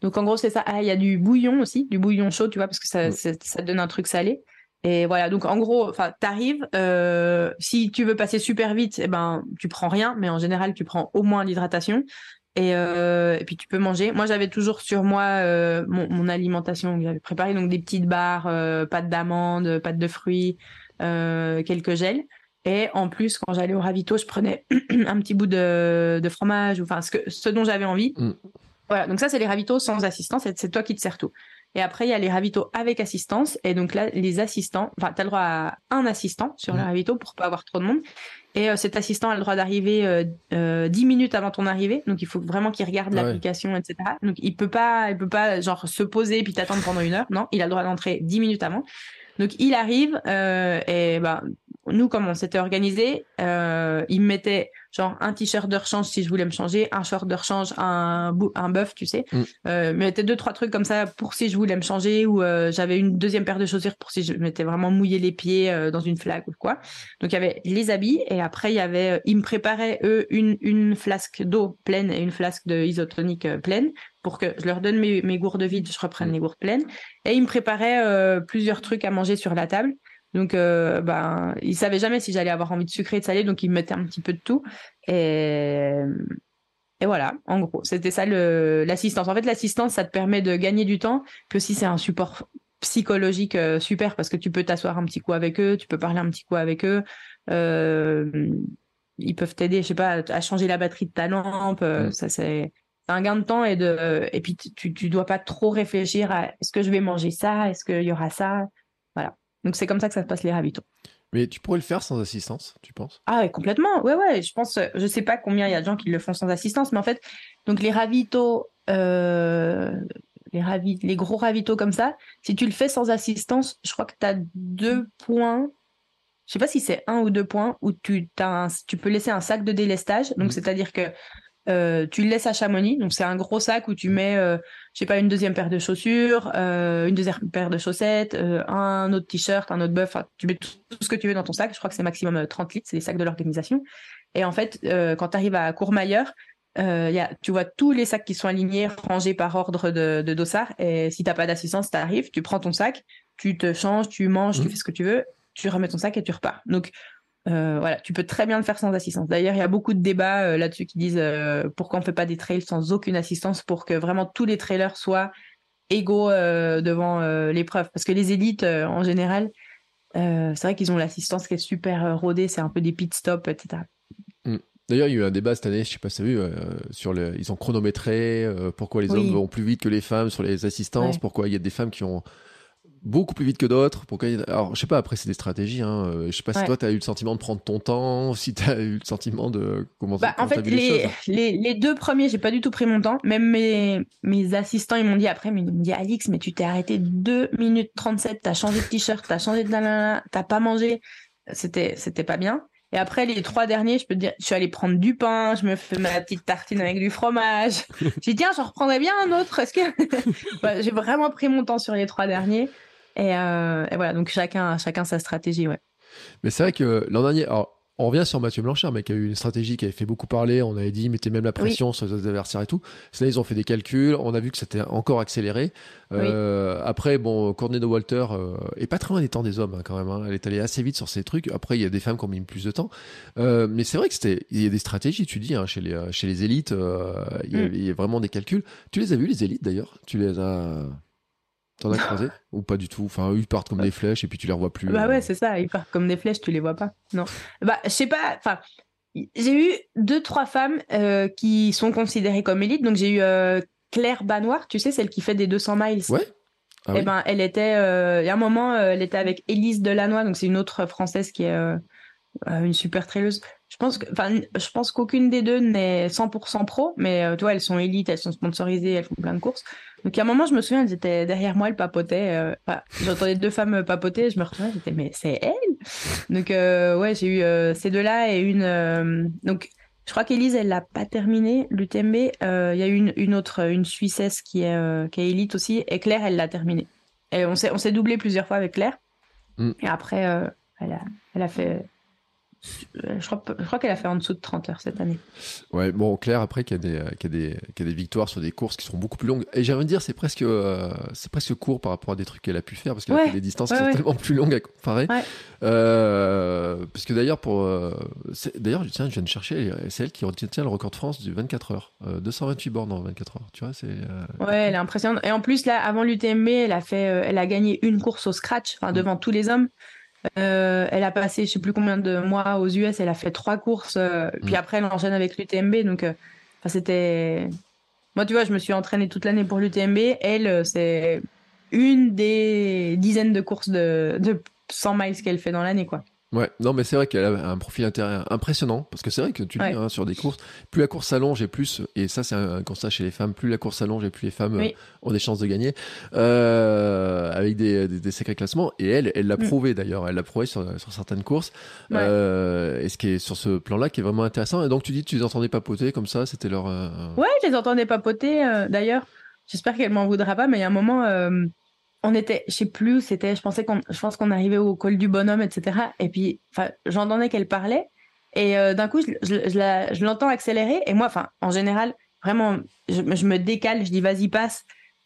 Donc en gros, c'est ça. Ah, il y a du bouillon aussi, du bouillon chaud, tu vois, parce que ça, ça donne un truc salé. Et voilà, donc en gros, enfin, t'arrives. Euh, si tu veux passer super vite, eh ben, tu prends rien, mais en général, tu prends au moins l'hydratation. Et, euh, et puis tu peux manger. Moi, j'avais toujours sur moi euh, mon, mon alimentation que j'avais préparée, donc des petites barres, pâtes d'amandes, pâtes de fruits, quelques gels. Et en plus, quand j'allais au ravito, je prenais <clears throat> un petit bout de, de fromage, ou enfin ce, que, ce dont j'avais envie. Mm. Voilà, donc ça, c'est les ravitaux sans assistance, et c'est toi qui te sers tout. Et après, il y a les ravitaux avec assistance. Et donc là, les assistants, enfin, tu as le droit à un assistant sur le ravito pour pas avoir trop de monde. Et euh, cet assistant a le droit d'arriver euh, euh, 10 minutes avant ton arrivée. Donc il faut vraiment qu'il regarde Ouais. l'application, etc. Donc il peut pas, il peut pas genre se poser puis t'attendre pendant une heure. Non, il a le droit d'entrer 10 minutes avant. Donc il arrive euh, et ben nous comme on s'était organisé, euh, il me mettait genre un t-shirt de rechange si je voulais me changer, un short de rechange, un un buff, tu sais. Mm. Euh, il me mettait deux trois trucs comme ça pour si je voulais me changer ou euh, j'avais une deuxième paire de chaussures pour si je m'étais vraiment mouillé les pieds euh, dans une flaque ou quoi. Donc il y avait les habits et après il y avait, euh, ils me préparaient eux une une flasque d'eau pleine et une flasque de isotonique euh, pleine pour que je leur donne mes, mes gourdes vides, je reprenne les gourdes pleines. Et ils me préparaient euh, plusieurs trucs à manger sur la table. Donc, euh, ben, ils savaient jamais si j'allais avoir envie de sucré et de salé, donc ils me mettaient un petit peu de tout. Et, et voilà, en gros, c'était ça le- l'assistance. En fait, l'assistance, ça te permet de gagner du temps, puis aussi c'est un support psychologique euh, super parce que tu peux t'asseoir un petit coup avec eux, tu peux parler un petit coup avec eux. Euh, ils peuvent t'aider, je sais pas, à changer la batterie de ta lampe. euh. Ça, c'est un gain de temps et de et puis tu tu dois pas trop réfléchir à est-ce que je vais manger ça, est-ce qu'il y aura ça. Donc c'est comme ça que ça se passe les ravitaux. Mais tu pourrais le faire sans assistance, tu penses? Ah ouais, complètement. Ouais ouais, je pense euh, je sais pas combien il y a de gens qui le font sans assistance mais en fait donc les ravitaux euh, les, ravi les gros ravitaux comme ça, si tu le fais sans assistance, je crois que tu as deux points. Je sais pas si c'est un ou deux points où tu, as tu peux laisser un sac de délestage. Donc, mmh. c'est-à-dire que euh, tu le laisses à Chamonix. Donc, c'est un gros sac où tu mets, euh, je sais pas, une deuxième paire de chaussures, euh, une deuxième paire de chaussettes, un autre t-shirt, un autre bœuf. tu mets tout, ce que tu veux dans ton sac. Je crois que c'est maximum 30 litres. C'est les sacs de l'organisation. Et en fait, quand tu arrives à Courmayeur, y a, tu vois tous les sacs qui sont alignés, rangés par ordre de, de dossard. Et si t'as pas d'assistance, tu arrives, tu prends ton sac, tu te changes, tu manges, tu mmh. fais ce que tu veux, tu remets ton sac et tu repars. Donc, euh, voilà, tu peux très bien le faire sans assistance. D'ailleurs, il y a beaucoup de débats euh, là-dessus qui disent euh, pourquoi on fait pas des trails sans aucune assistance pour que vraiment tous les trailers soient égaux devant l'épreuve. Parce que les élites, en général, c'est vrai qu'ils ont l'assistance qui est super rodée, c'est un peu des pit stops, etc. Mm. D'ailleurs, il y a eu un débat cette année, je sais pas si tu as vu, sur le, ils ont chronométré pourquoi les hommes vont plus vite que les femmes sur les assistances, pourquoi il y a des femmes qui ont beaucoup plus vite que d'autres. Pourquoi Alors, je sais pas, après, c'est des stratégies. Hein. Euh, je sais pas si toi, tu as eu le sentiment de prendre ton temps, <laughs> si tu as eu le sentiment de comment bah, En fait, les, les, les, deux premiers, j'ai pas du tout pris mon temps. Même mes, mes assistants, ils m'ont dit après, mais ils m'ont dit, Alix, mais tu t'es arrêté 2 minutes 37, t'as changé de t-shirt, t'as changé de t'as pas mangé. C'était, c'était pas bien. Et après, les trois derniers, je peux te dire, je suis allée prendre du pain, je me fais ma petite tartine avec du fromage. <laughs> J'ai dit, tiens, j'en reprendrais bien un autre. Est-ce que <laughs> j'ai vraiment pris mon temps sur les trois derniers euh, et, voilà, donc chacun, chacun sa stratégie, ouais. Mais c'est vrai que l'an dernier, on revient sur Mathieu Blanchard, mais qui a eu une stratégie qui avait fait beaucoup parler. On avait dit, mettez même la pression sur les adversaires et tout. Là, ils ont fait des calculs. On a vu que c'était encore accéléré. Euh, après, bon, Courtney de Walter euh, est pas très loin des temps des hommes, hein, quand même. Hein. Elle est allée assez vite sur ces trucs. Après, il y a des femmes qui ont mis plus de temps. Euh, mais c'est vrai que c'était, il y a des stratégies, tu dis, hein, chez les, chez les élites. il, y a, mm. il, y a, vraiment des calculs. Tu les as vus, les élites, d'ailleurs? Tu les as, T'en as croisé <laughs> Ou pas du tout? Enfin, ils partent comme des flèches et puis tu les revois plus. Bah ouais, euh. c'est ça, ils partent comme des flèches, tu les vois pas. Non. Bah, je sais pas, enfin, j'ai eu deux, trois femmes euh, qui sont considérées comme élites. Donc, j'ai eu euh, Claire Banoir, tu sais, celle qui fait des 200 miles. Ouais. Ah et eh ben, elle était, il y a un moment, elle était avec Élise Delannoy, donc c'est une autre française qui est une super traileuse. Je pense que, enfin, je pense qu'aucune des deux n'est 100% pro, mais tu vois, elles sont élites, elles sont sponsorisées, elles font plein de courses. Donc, à un moment, je me souviens, elles étaient derrière moi, elles papotaient. Euh, J'entendais deux femmes papoter, je me retournais, j'étais, mais c'est elle? Donc, euh, ouais, j'ai eu euh, ces deux-là et une. Euh, donc, je crois qu'Élise, elle l'a pas terminé, l'UTMB. Il y a une, une autre, une Suissesse qui est, qui est élite aussi, et Claire, elle l'a terminé. Et on s'est, on s'est doublé plusieurs fois avec Claire. Mm. Et après, elle, a, elle a fait je crois, je crois qu'elle a fait en dessous de 30 heures cette année. Ouais, bon, Claire, après, qui a, des, qui, a des, qui a des victoires sur des courses qui sont beaucoup plus longues. Et j'aimerais dire, c'est presque, euh, c'est presque court par rapport à des trutrucs qu'elle a pu faire, parce qu'elle a fait des distances qui sont tellement plus longues à comparer. Euh, parce que d'ailleurs, pour. Euh, d'ailleurs, tiens, je viens de chercher, c'est elle qui retient le record de France du 24 heures. 228 bornes en 24 heures, tu vois, c'est. Ouais, elle est impressionnante. Et en plus, là, avant l'UTMB, elle a fait, elle a gagné une course au scratch, enfin, mm. devant tous les hommes. Euh, elle a passé je sais plus combien de mois aux US, elle a fait trois courses, euh, puis mm. après elle enchaîne avec l'UTMB. Donc, euh, c'était. Moi, tu vois, je me suis entraînée toute l'année pour l'UTMB. Elle, c'est une des dizaines de courses de, de 100 miles qu'elle fait dans l'année, quoi. Ouais, non, mais c'est vrai qu'elle a un profil intérieur impressionnant, parce que c'est vrai que tu dis hein, sur des courses, plus la course s'allonge et plus, et ça c'est un constat chez les femmes, plus la course s'allonge et plus les femmes euh, ont des chances de gagner, euh, avec des, des, sacrés classements. Et elle, elle l'a mm. prouvé d'ailleurs, elle l'a prouvé sur, sur, certaines courses. Euh, et ce qui est sur ce plan-là qui est vraiment intéressant. Et donc tu dis, tu les entendais papoter comme ça, c'était leur. Ouais, je les entendais papoter. d'ailleurs, j'espère qu'elle m'en voudra pas, mais il y a un moment on était, je sais plus, c'était, je pensais qu'on, je pense qu'on arrivait au col du bonhomme, etc. Et puis, enfin, j'entendais qu'elle parlait, et euh, d'un coup, je, je, l'entends accélérer, et moi, enfin, en général, vraiment, je, me décale, je dis vas-y passe,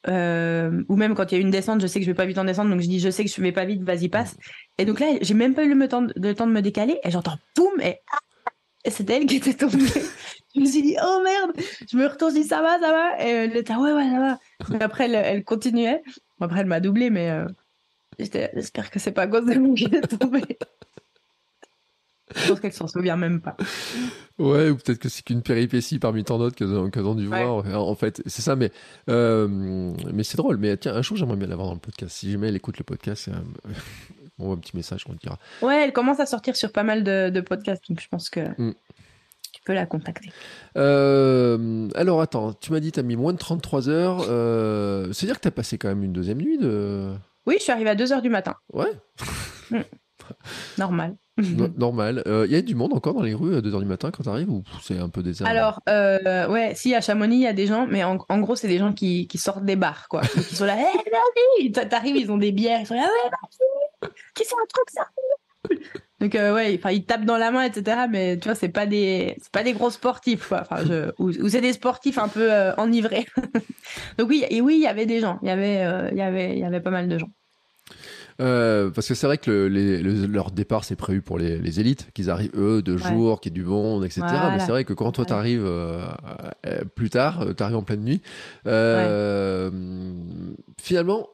euh, ou même quand il y a une descente, je sais que je vais pas vite en descendre, donc je dis je sais que je vais pas vite, vas-y passe. Et donc là, j'ai même pas eu le temps de, temps de me décaler, et j'entends boum, et, et c'était elle qui était tombée. Je me suis dit oh merde, je me retourne, je dis ça va, ça va, et elle était ouais ouais ça va. Et après, elle, elle continuait. Après, elle m'a doublé, mais euh, j'espère que c'est pas à cause de moi qui est tombée. Je pense qu'elle s'en souvient même pas. Ouais, ou peut-être que c'est qu'une péripétie parmi tant d'autres qu'elles ont dû voir. En fait, c'est ça, mais, euh, mais c'est drôle. Mais tiens, un jour, j'aimerais bien l'avoir dans le podcast. Si jamais elle écoute le podcast, <laughs> on voit un petit message, on dira. Ouais, elle commence à sortir sur pas mal de, podcasts, donc je pense que. Mm. Peux la contacter. alors attends, tu m'as dit tu as mis moins de 33 heures. C'est-à-dire que tu as passé quand même une deuxième nuit de... Oui, je suis arrivé à 2 heures du matin. Ouais. <laughs> Mm. Normal. <laughs> normal. Il euh, y a du monde encore dans les rues à 2h du matin quand tu arrives ou c'est un peu désert Alors, euh, ouais, si à Chamonix, il y a des gens, mais en, gros, c'est des gens qui, qui, sortent des bars, quoi. qui sont là, hé, <laughs> hey, vas-y T'arrives, ils ont des bières, ils sont là, ouais, vas-y Qui un truc, ça? Donc euh, ouais, enfin ils tapent dans la main, etc. Mais tu vois, c'est pas des, c'est pas des gros sportifs, quoi. Enfin, je... ou, c'est des sportifs un peu enivrés. <laughs> Donc oui, et oui, il y avait des gens, il y avait, il y avait, il y avait pas mal de gens. Euh, parce que c'est vrai que le, leur départ, c'est prévu pour les, les élites, qu'ils arrivent eux de jour, qu'il y ait du monde, etc. Mais c'est vrai que quand toi t'arrives euh, euh, plus tard, t'arrives en pleine nuit, finalement,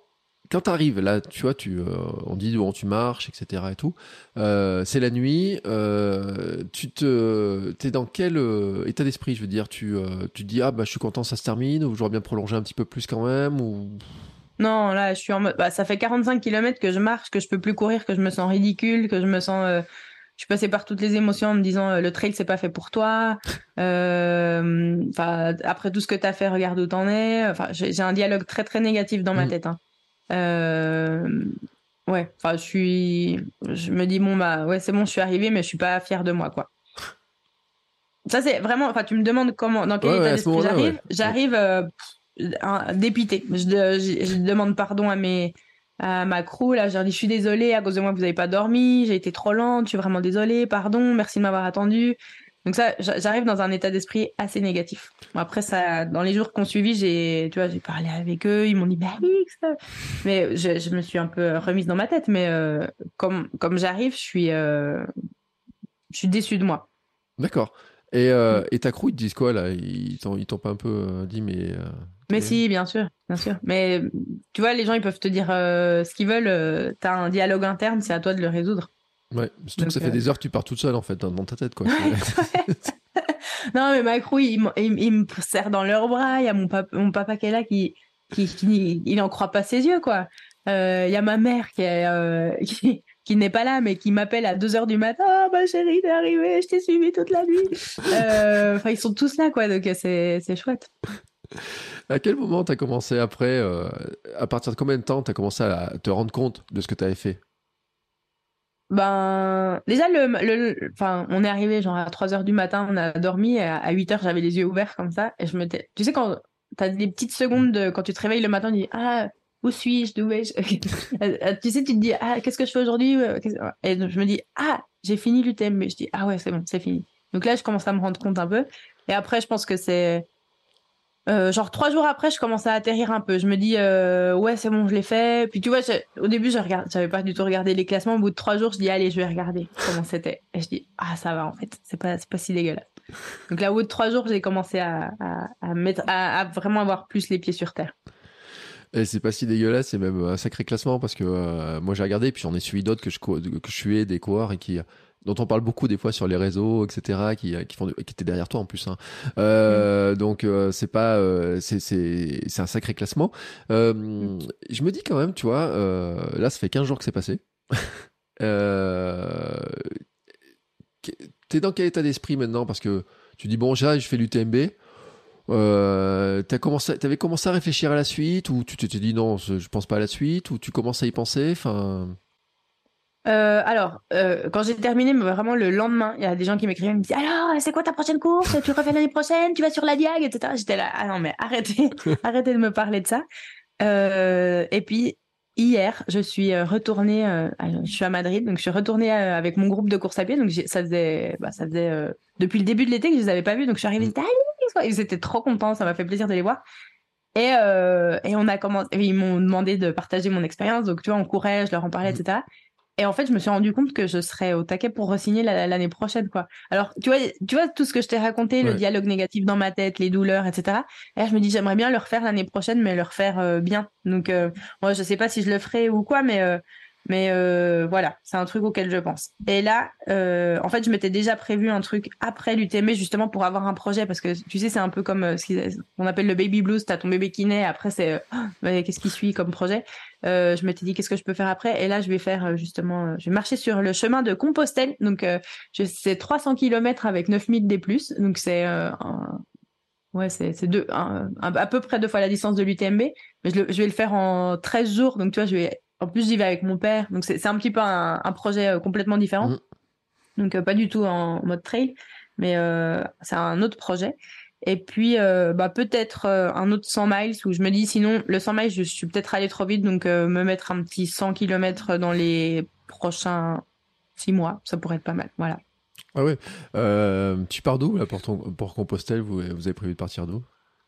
quand t'arrives là, tu vois, tu, on dit bon, tu marches, etc. et tout. c'est la nuit. tu te, t'es dans quel état d'esprit Je veux dire, tu, tu te dis ah bah je suis content, ça se termine, ou j'aurais bien prolongé un petit peu plus quand même, ou? Non, là, je suis en mode. Bah, ça fait 45 km que je marche, que je peux plus courir, que je me sens ridicule, que je me sens. Euh, je suis passée par toutes les émotions en me disant euh, le trail, c'est pas fait pour toi. <laughs> Euh, après tout ce que tu as fait, regarde où t'en es. Enfin, j'ai un dialogue très, très négatif dans ma mm. tête. Hein. Ouais, enfin, je suis. Je me dis, bon, bah, ouais, c'est bon, je suis arrivée, mais je suis pas fière de moi, quoi. Ça, c'est vraiment. Enfin, tu me demandes comment, dans quel état d'esprit j'arrive. J'arrive dépité. Je, je, demande pardon à mes à ma crew là, je leur dis je suis désolée à cause de moi vous n'avez pas dormi, j'ai été trop lente, je suis vraiment désolée, pardon, merci de m'avoir attendu. Donc ça, j'arrive dans un état d'esprit assez négatif. après ça, dans les jours qu'on suivi, j'ai, tu vois, j'ai parlé avec eux, ils m'ont dit bah mais je, je, me suis un peu remise dans ma tête. Mais euh, comme comme j'arrive, je suis euh, je suis déçue de moi. D'accord. Et, euh, et ta crew, ils te disent quoi là? Ils t'ont pas un peu dit mais mais si, bien sûr, bien sûr. Mais tu vois, les gens, ils peuvent te dire euh, ce qu'ils veulent. Euh, tu as un dialogue interne, c'est à toi de le résoudre. Ouais, surtout que ça fait euh, des heures que tu pars toute seule, en fait, dans ta tête, quoi. <laughs> <laughs> non, mais Macron, il, il, me serre dans leurs bras. Il y a mon, papa, mon papa qui est là, qui, qui, il n'en croit pas ses yeux, quoi. Il y a ma mère qui est, <laughs> qui, qui n'est pas là, mais qui m'appelle à 2 heures du matin. Oh, ma chérie, t'es arrivée, je t'ai suivi toute la nuit. Enfin, ils sont tous là, quoi, donc c'est chouette. À quel moment tu as commencé après euh, À partir de combien de temps tu as commencé à te rendre compte de ce que tu avais fait? Ben, déjà, le, on est arrivé genre à 3 heures du matin, on a dormi, et à 8 heures, j'avais les yeux ouverts comme ça, et je me Tu sais, quand tu as des petites secondes de, quand tu te réveilles le matin, tu dis Ah, où suis-je? D'où vais-je <laughs> euh, Tu sais, tu te dis Ah, qu'est-ce que je fais aujourd'hui? Et je me dis Ah, j'ai fini l'UTM, mais je dis Ah ouais, c'est bon, c'est fini. Donc là, je commence à me rendre compte un peu. Et après, je pense que c'est euh, genre trois jours après, je commence à atterrir un peu. Je me dis euh, ouais c'est bon, je l'ai fait. Puis tu vois, au début je regarde, j'avais pas du tout regardé les classements. Au bout de trois jours, je dis allez, je vais regarder comment c'était. Et je dis ah ça va en fait, c'est pas c'est pas si dégueulasse. Donc là au bout de trois jours, j'ai commencé à, à, mettre à, vraiment avoir plus les pieds sur terre. Et c'est pas si dégueulasse, c'est même un sacré classement parce que euh, moi j'ai regardé, puis j'en ai suivi d'autres que je que je des coureurs et qui dont on parle beaucoup des fois sur les réseaux, etc., qui, qui font, qui étaient derrière toi en plus. Hein. Euh, mm. Donc euh, c'est pas, euh, c'est c'est un sacré classement. Euh. Je me dis quand même, tu vois, là ça fait 15 jours que c'est passé. <laughs> T'es dans quel état d'esprit maintenant? Parce que tu dis bon, j'ai je fais l'UTMB. Euh, t'as commencé, t'avais commencé à réfléchir à la suite ou tu t'es dit non, je pense pas à la suite ou tu commences à y penser? Enfin. Euh, alors, euh, quand j'ai terminé, vraiment le lendemain, il y a des gens qui m'écrivaient, ils me disaient alors, c'est quoi ta prochaine course? Tu refais l'année prochaine? Tu vas sur la Diag, etc. J'étais là, ah non mais arrêtez, <laughs> arrêtez de me parler de ça. Euh, et puis hier, je suis retournée, je suis à Madrid, donc je suis retournée avec mon groupe de course à pied. Donc ça faisait, bah, ça faisait depuis le début de l'été que je les avais pas vus, donc je suis arrivée, mmh. ils étaient trop contents, ça m'a fait plaisir de les voir. Et, et on a commencé, ils m'ont demandé de partager mon expérience, donc tu vois, on courait, je leur en parlais, etc. Et en fait, je me suis rendu compte que je serais au taquet pour re-signer l'année prochaine, quoi. Alors, tu vois, tu vois tout ce que je t'ai raconté, le dialogue négatif dans ma tête, les douleurs, etc. Et là, je me dis, j'aimerais bien le refaire l'année prochaine, mais le refaire euh, bien. Donc, euh, moi, je sais pas si je le ferai ou quoi, mais euh, Mais euh, voilà, c'est un truc auquel je pense. Et là, euh, en fait, je m'étais déjà prévu un truc après l'UTMB justement pour avoir un projet parce que tu sais, c'est un peu comme euh, ce qu'on appelle le baby blues. T'as ton bébé qui naît, après c'est euh, <gasps> qu'est-ce qui suit comme projet? Euh, je m'étais dit qu'est-ce que je peux faire après? Et là, je vais faire justement, je vais marcher sur le chemin de Compostelle. Donc, c'est 300 km avec 9000 des plus. Donc c'est Ouais, c'est deux, à peu près deux fois la distance de l'UTMB, mais je, je, vais le faire en 13 jours. Donc, tu vois, je vais en plus, j'y vais avec mon père. Donc, c'est un petit peu un, projet euh, complètement différent. Mm. Donc, euh, pas du tout en mode trail, mais euh, c'est un autre projet. Et puis, bah, peut-être un autre 100 miles où je me dis, sinon, le 100 miles, je suis peut-être allé trop vite. Donc, me mettre un petit 100 km dans les prochains six mois, ça pourrait être pas mal. Voilà. Ah ouais. tu pars d'où là pour, pour Compostelle? Vous, vous avez prévu de partir d'où?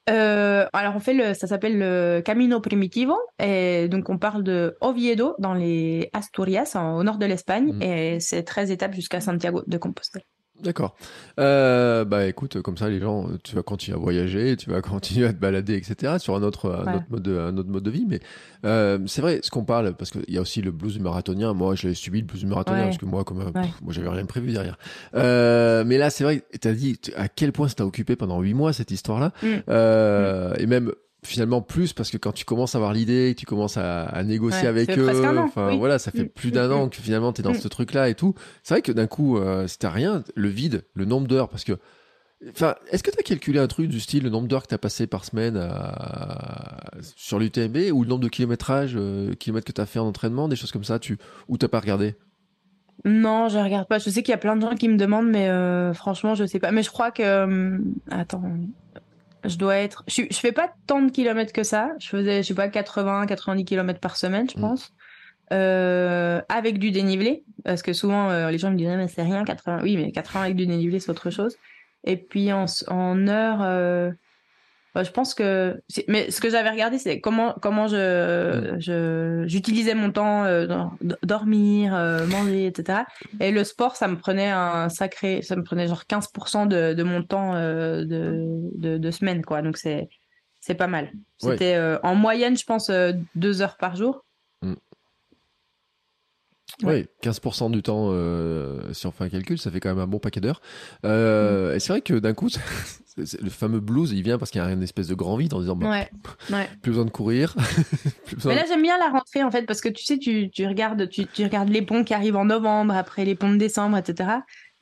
Euh, alors on fait le, ça s'appelle le Camino Primitivo et donc on parle de Oviedo dans les Asturias au nord de l'Espagne mm. et c'est 13 étapes jusqu'à Santiago de Compostelle. D'accord. Euh, bah écoute, comme ça, les gens, tu vas continuer à voyager, tu vas <laughs> continuer à te balader, etc. sur un autre, un autre mode, de, un autre mode de vie. Mais euh, c'est vrai, ce qu'on parle, parce qu'il y a aussi le blues marathonien. Moi, j'ai subi le blues marathonien parce que moi, comme moi, j'avais rien prévu derrière. Euh, mais là, c'est vrai, tu as dit à quel point ça t'a occupé pendant huit mois cette histoire-là, mm. euh, et même finalement plus parce que quand tu commences à avoir l'idée, tu commences à, négocier avec eux, enfin voilà, ça fait mm. plus d'un mm, an mm. que finalement tu es dans ce truc-là et tout. C'est vrai que d'un coup, euh, c'était rien, le vide, le nombre d'heures, parce que, enfin, est-ce que tu as calculé un truc du style le nombre d'heures que tu as passé par semaine sur l'UTMB ou le nombre de kilométrages, euh, kilomètres que tu as fait en entraînement, des choses comme ça, tu ou t'as pas regardé? Non, je regarde pas. Je sais qu'il y a plein de gens qui me demandent, mais euh, franchement, je sais pas. Mais je crois que. Attends, je dois être. Je, je fais pas tant de kilomètres que ça. Je faisais, je sais pas, 80, 90 kilomètres par semaine, je mm. pense. Euh, avec du dénivelé. Parce que souvent, euh, les gens me disent, mais c'est rien, 80. Oui, mais 80 avec du dénivelé, c'est autre chose. Et puis en, en heure, euh, bah, je pense que, mais ce que j'avais regardé, c'est comment comment je mm. j'utilisais mon temps, euh, dormir, euh, manger, etc. Et le sport, ça me prenait un sacré, ça me prenait genre 15% de, de mon temps euh, de, de, semaine, quoi. Donc c'est c'est pas mal. C'était en moyenne, je pense, deux heures par jour. Mm. Oui, 15% du temps, si on fait un calcul, ça fait quand même un bon paquet d'heures. Mm. Et c'est vrai que d'un coup, <laughs> le fameux blues, il vient parce qu'il y a une espèce de grand vide en disant, bah, <laughs> plus besoin de courir. <laughs> Mais là, j'aime bien la rentrée en fait, parce que tu sais, tu, tu regardes, tu, tu, regardes les ponts qui arrivent en novembre, après les ponts de décembre, etc.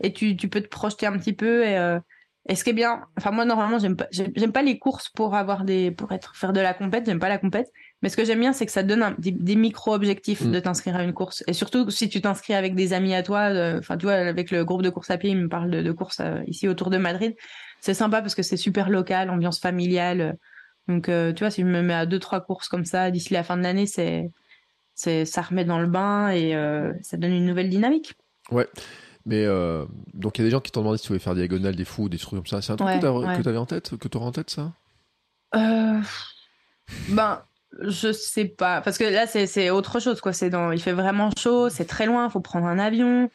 Et tu, tu peux te projeter un petit peu. Et, euh, et ce qui est bien, enfin moi normalement, j'aime pas, j'aime pas les courses pour avoir des, pour être faire de la compète. J'aime pas la compète. Mais ce que j'aime bien, c'est que ça donne des, micro-objectifs mm. de t'inscrire à une course. Et surtout, si tu t'inscris avec des amis à toi, euh, enfin, tu vois, avec le groupe de course à pied, il me parle de, de course euh, ici autour de Madrid. C'est sympa parce que c'est super local, ambiance familiale. Donc, euh, tu vois, si je me mets à deux, trois courses comme ça d'ici la fin de l'année, c'est, c'est, ça remet dans le bain et ça donne une nouvelle dynamique. Ouais. Mais donc il y a des gens qui t'ont demandé si tu voulais faire diagonale, des fous, des trucs comme ça. C'est un truc que tu avais en tête, que tu aurais en tête, ça? Ben, je sais pas, parce que là c'est autre chose quoi. C'est dans, il fait vraiment chaud, c'est très loin, faut prendre un avion,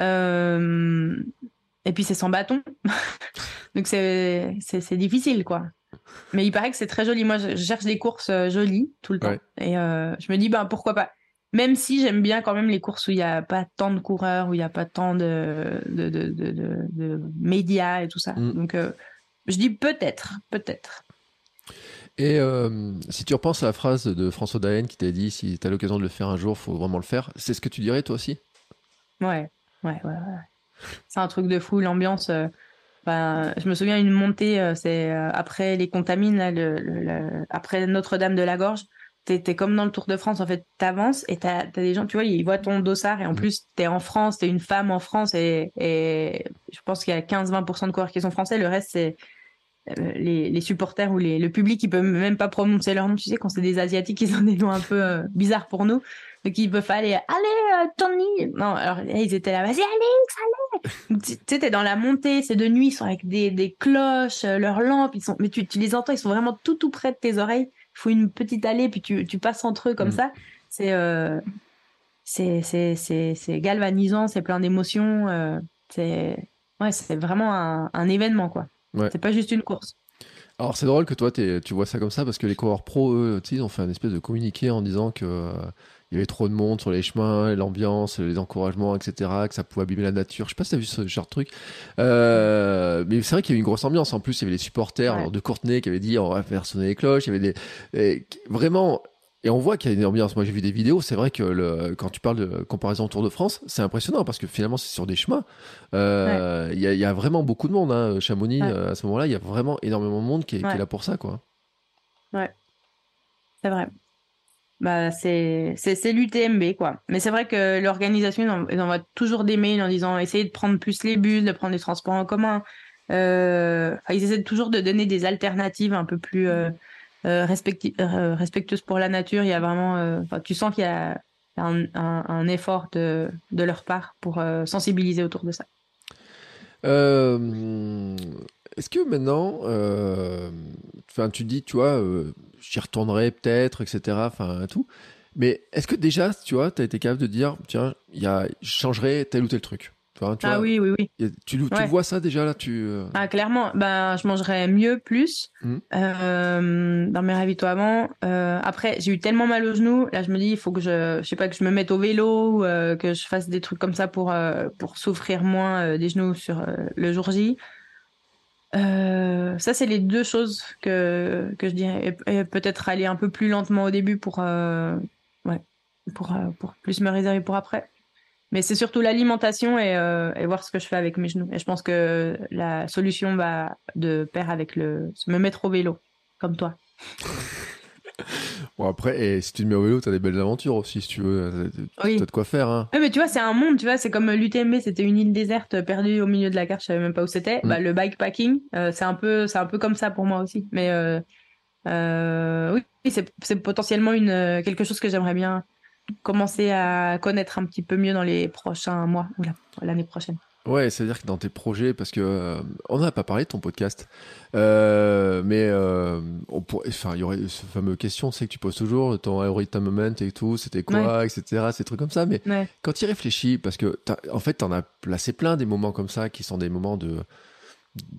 euh, et puis c'est sans bâton, <laughs> donc c'est difficile quoi. Mais il paraît que c'est très joli. Moi, je cherche des courses euh, jolies tout le temps, et euh, je me dis ben pourquoi pas. Même si j'aime bien quand même les courses où il n'y a pas tant de coureurs, où il n'y a pas tant de de, de, de, de, médias et tout ça. Mm. Donc je dis peut-être, peut-être. Et euh, si tu repenses à la phrase de François Daen qui t'a dit si tu as l'occasion de le faire un jour, faut vraiment le faire, c'est ce que tu dirais toi aussi? Ouais, ouais, ouais. C'est un truc de fou, l'ambiance. Euh, ben, je me souviens une montée, euh, c'est après les contamines, le, après Notre-Dame de la Gorge. T'es es comme dans le Tour de France, en fait, t'avances et t'as as des gens, tu vois, ils voient ton dossard et en mm. plus t'es en France, t'es une femme en France et, et je pense qu'il y a 15-20% de coureurs qui sont français, le reste c'est euh, les, les, supporters ou les, le public, ils peuvent même pas prononcer leur nom. Tu sais, quand c'est des Asiatiques, ils ont des noms un peu euh, bizarres pour nous. Donc, ils peuvent aller, allez, euh, Tony. Non, alors, ils étaient là, vas-y, Alex, allez. tu sais, t'es dans la montée, c'est de nuit, ils sont avec des, des cloches, leurs lampes, ils sont, mais tu, tu, les entends, ils sont vraiment tout, tout près de tes oreilles. Il faut une petite allée, puis tu, tu passes entre eux comme mm. ça. C'est, euh, c'est, c'est, c'est, c'est galvanisant, c'est plein d'émotions. Euh, c'est, ouais, c'est vraiment un, un événement, quoi. C'est pas juste une course. Alors c'est drôle que toi tu vois ça comme ça parce que les coureurs pro, eux, ils ont fait un espèce de communiqué en disant que euh, il y avait trop de monde sur les chemins, l'ambiance, les encouragements, etc., que ça pouvait abîmer la nature. Je sais pas si tu as vu ce genre de truc. Euh, mais c'est vrai qu'il y avait une grosse ambiance. En plus, il y avait les supporters de Courtenay qui avaient dit on va faire sonner les cloches. Il y avait des vraiment et on voit qu'il y a une ambiance. Moi, j'ai vu des vidéos. C'est vrai que le, quand tu parles de comparaison Tour de France, c'est impressionnant parce que finalement, c'est sur des chemins. Euh, il y, a vraiment beaucoup de monde. Hein. Chamonix, euh, à ce moment-là, il y a vraiment énormément de monde qui est, qui est, là pour ça, quoi. Ouais, c'est vrai. Bah, c'est l'UTMB, quoi. Mais c'est vrai que l'organisation, ils envoient toujours des mails en disant essayez de prendre plus les bus, de prendre les transports en commun. Euh, ils essaient toujours de donner des alternatives un peu plus. Euh, euh, euh, respectueuse pour la nature. Il y a vraiment, euh, tu sens qu'il y a un, effort de, de, leur part pour sensibiliser autour de ça. Est-ce que maintenant, enfin, tu dis, tu vois, j'y retournerai peut-être, etc. Enfin, tout. Mais est-ce que déjà, tu vois, tu as été capable de dire, tiens, il y a, je changerai tel ou tel truc? Ah oui, oui, oui. Tu, tu vois ça déjà là tu... Euh ah, Clairement, ben, je mangerais mieux, plus mmh. euh, dans mes ravitoiements. Euh, après, j'ai eu tellement mal aux genoux. Là, je me dis, il faut que je, je sais pas, que je me mette au vélo, que je fasse des trucs comme ça pour, pour souffrir moins des genoux sur le jour J. ça, c'est les deux choses que, que je dirais. Et, peut-être aller un peu plus lentement au début pour, ouais, pour, pour plus me réserver pour après. Mais c'est surtout l'alimentation euh, et, voir ce que je fais avec mes genoux. Et je pense que la solution va de pair avec le me mettre au vélo, comme toi. <laughs> bon après, et si tu te mets au vélo, t'as des belles aventures aussi, si tu veux. Oui. T'as de quoi faire. Hein. Oui, mais tu vois, c'est un monde, tu vois, c'est comme l'UTMB, c'était une île déserte perdue au milieu de la carte, je savais même pas où c'était. Mm. Bah, le bikepacking, euh, c'est un peu, c'est un peu comme ça pour moi aussi. Mais euh, oui, c'est potentiellement une quelque chose que j'aimerais bien commencer à connaître un petit peu mieux dans les prochains mois ou l'année prochaine. Ouais, c'est-à-dire que dans tes projets, parce que euh, on n'a pas parlé de ton podcast, euh, mais euh, enfin, il y aurait ce fameux question, c'est que tu poses toujours ton Eurita Moment et tout, c'était quoi, etc., ces trucs comme ça. Mais quand tu y réfléchis, parce que en fait, tu en as placé plein des moments comme ça qui sont des moments de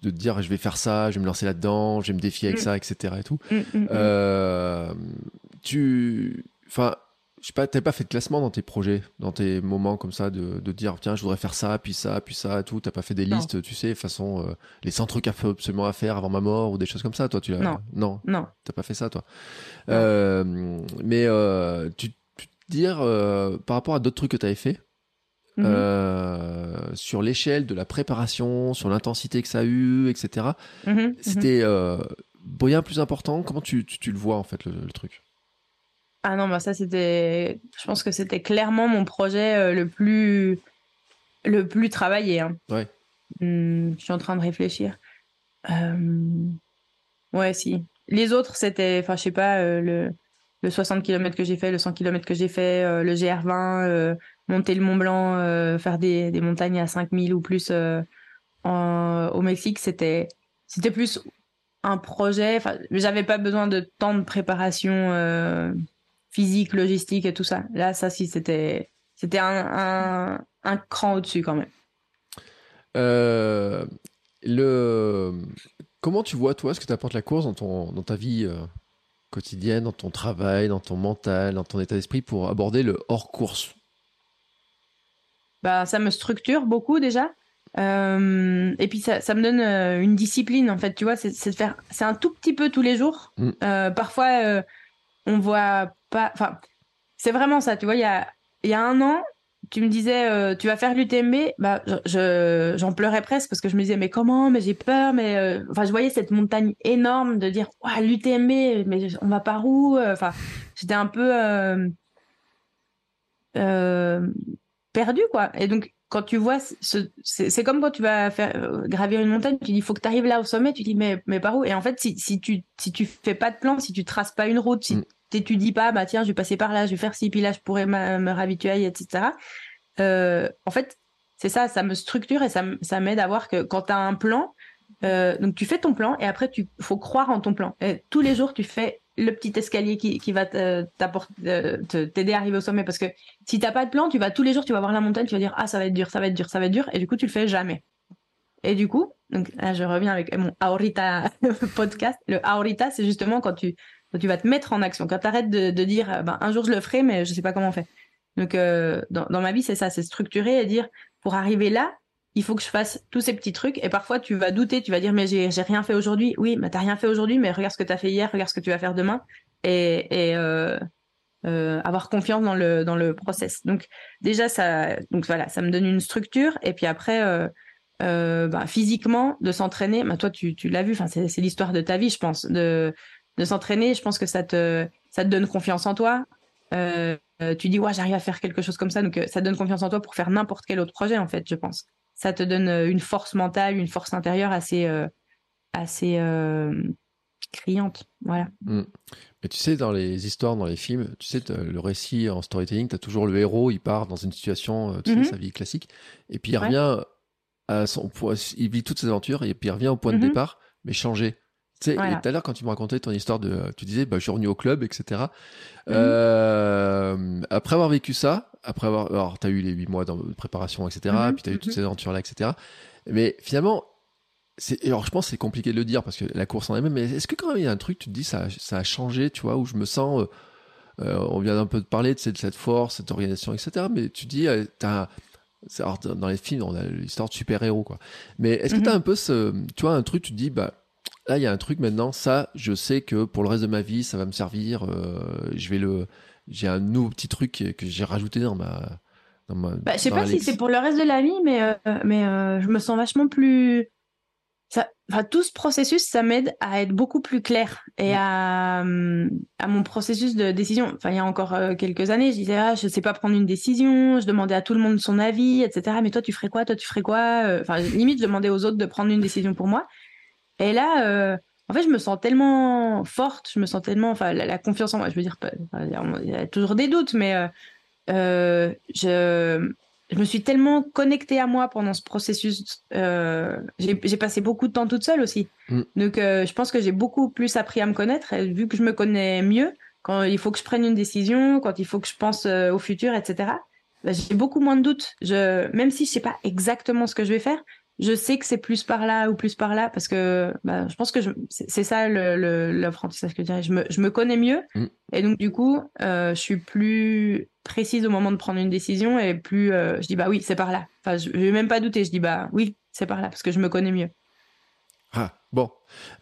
de te dire je vais faire ça, je vais me lancer là-dedans, je vais me défier avec mm. ça, etc. et tout. Mm, mm, tu, enfin, je sais pas, t'as pas fait de classement dans tes projets, dans tes moments comme ça, de, de dire tiens, je voudrais faire ça, puis ça, puis ça, tout. T'as pas fait des listes, tu sais, façon euh, les 100 trucs absolument à faire avant ma mort ou des choses comme ça, toi, tu l'as Non, non, non. T'as pas fait ça, toi. Euh, mais euh, tu, tu te dire euh, par rapport à d'autres trucs que t'avais fait. Mm-hmm. sur l'échelle de la préparation, sur l'intensité que ça a eu, etc. Mm-hmm, mm-hmm. C'était bien plus important. Comment tu, tu, le vois en fait le truc? Ah non, bah ça c'était, je pense que c'était clairement mon projet euh, le plus, le plus travaillé. Hein. Ouais. Hum, je suis en train de réfléchir. Euh, ouais, si. Les autres c'était, enfin je sais pas, euh, le, le 60 km que j'ai fait, le 100 km que j'ai fait, le GR20, monter le Mont Blanc, faire des, des, montagnes à 5000 ou plus au Mexique, c'était, c'était plus un projet. Enfin, j'avais pas besoin de tant de préparation physique, logistique et tout ça. Là, ça, si, c'était, c'était un, un, cran au-dessus quand même. Euh, le... Comment tu vois, toi, ce que t'apporte la course dans, ton, dans ta vie euh, quotidienne, dans ton travail, dans ton mental, dans ton état d'esprit pour aborder le hors-course bah, Ça me structure beaucoup déjà. Euh, et puis ça, ça, me donne une discipline en fait, tu vois, c'est de faire, c'est un tout petit peu tous les jours. Mm. parfois, on voit Enfin, c'est vraiment ça. Tu vois, il y a, un an, tu me disais, euh, tu vas faire l'UTMB. Bah, je, j'en pleurais presque parce que je me disais, mais comment Mais j'ai peur. Mais euh, enfin, je voyais cette montagne énorme de dire, l'UTMB, mais on va par où Enfin, j'étais un peu euh, perdu, quoi. Et donc, quand tu vois, c'est comme quand tu vas faire gravir une montagne, tu dis, il faut que tu arrives là au sommet, tu dis, mais, mais par où? Et en fait, si, si tu si tu fais pas de plan, si tu traces pas une route, si, mm t'étudies pas, bah tiens, je vais passer par là, je vais faire ci, puis là, je pourrais me réhabituer, etc. Euh, en fait, c'est ça, ça me structure et ça, ça m'aide à voir que quand tu as un plan, euh, donc tu fais ton plan et après, tu faut croire en ton plan. Tous les jours, tu fais le petit escalier qui, qui va euh, t'aider à arriver au sommet. Parce que si t'as pas de plan, tu vas tous les jours, tu vas voir la montagne, tu vas dire ah ça va être dur, ça va être dur, ça va être dur, et du coup tu le fais jamais. Et du coup, donc là, je reviens avec mon Aorita <laughs> podcast. Le Aorita, c'est justement quand tu, tu vas te mettre en action, quand tu arrêtes de, dire, euh, ben, un jour je le ferai, mais je sais pas comment on fait. Donc, euh, dans, ma vie, c'est ça, c'est structurer et dire, pour arriver là, il faut que je fasse tous ces petits trucs. Et parfois, tu vas douter, tu vas dire, mais j'ai rien fait aujourd'hui. Oui, mais t'as rien fait aujourd'hui, mais regarde ce que tu as fait hier, regarde ce que tu vas faire demain. Et, euh, avoir confiance dans le, dans le process. Donc, déjà, ça, donc voilà, ça me donne une structure. Et puis après, bah, physiquement, de s'entraîner, bah, toi, tu, tu l'as vu, c'est l'histoire de ta vie, je pense. De, de s'entraîner, je pense que ça te, ça te donne confiance en toi. Euh, tu dis, ouais, j'arrive à faire quelque chose comme ça. Donc, ça te donne confiance en toi pour faire n'importe quel autre projet, en fait, je pense ça te donne euh, une force mentale, une force intérieure assez, euh, assez euh, criante. Voilà. Mm. Mais tu sais, dans les histoires, dans les films, tu sais, le récit en storytelling, tu as toujours le héros, il part dans une situation, tu sais, mm-hmm. sa vie classique, et puis il revient à son il vit toutes ses aventures, et puis il revient au point de mm-hmm. départ, mais changé. Tu sais, tout à l'heure, quand tu me racontais ton histoire de, tu disais, bah, je suis revenu au club, etc. Mm-hmm. après avoir vécu ça, après avoir, alors t'as eu les huit mois de préparation, etc. Mhm, puis t'as eu toutes mhm. ces aventures-là, etc. Mais finalement, alors je pense que c'est compliqué de le dire parce que la course en elle-même, mais est-ce que quand même il y a un truc, tu te dis, ça, ça a changé, tu vois, où je me sens, euh, euh, on vient un peu de parler de cette, cette force, cette organisation, etc. Mais tu dis, euh, t'as, alors, dans les films, on a l'histoire de super-héros, quoi. Mais est-ce que tu as mhm. un peu ce, tu vois, un truc, tu te dis, bah, là, il y a un truc maintenant, ça, je sais que pour le reste de ma vie, ça va me servir, je vais le, j'ai un nouveau petit truc que j'ai rajouté dans ma. Dans ma bah, je sais pas si c'est pour le reste de la vie, mais, euh, mais euh, je me sens vachement plus. Ça, enfin, tout ce processus, ça m'aide à être beaucoup plus clair et à, à mon processus de décision. Enfin, il y a encore euh, quelques années, je disais, ah, je sais pas prendre une décision, je demandais à tout le monde son avis, etc. Mais toi, tu ferais quoi? Toi, tu ferais quoi? Enfin, limite, je demandais aux autres de prendre une décision pour moi. Et là, en fait, je me sens tellement forte, je me sens tellement, enfin, la, confiance en moi. Je veux dire, il y a toujours des doutes, mais euh, euh, je, je, me suis tellement connectée à moi pendant ce processus. Euh, j'ai passé beaucoup de temps toute seule aussi, mm. donc euh, je pense que j'ai beaucoup plus appris à me connaître. Et vu que je me connais mieux, quand il faut que je prenne une décision, quand il faut que je pense euh, au futur, etc. Bah, j'ai beaucoup moins de doutes. Je, même si je sais pas exactement ce que je vais faire, je sais que c'est plus par là ou plus par là parce que bah, je pense que c'est ça l'apprentissage le, que je dirais. Je me, je me connais mieux mm. et donc du coup, euh, je suis plus précise au moment de prendre une décision et plus euh, je dis bah oui, c'est par là. Enfin, je, je vais même pas douter, je dis bah oui, c'est par là parce que je me connais mieux. Ah, bon.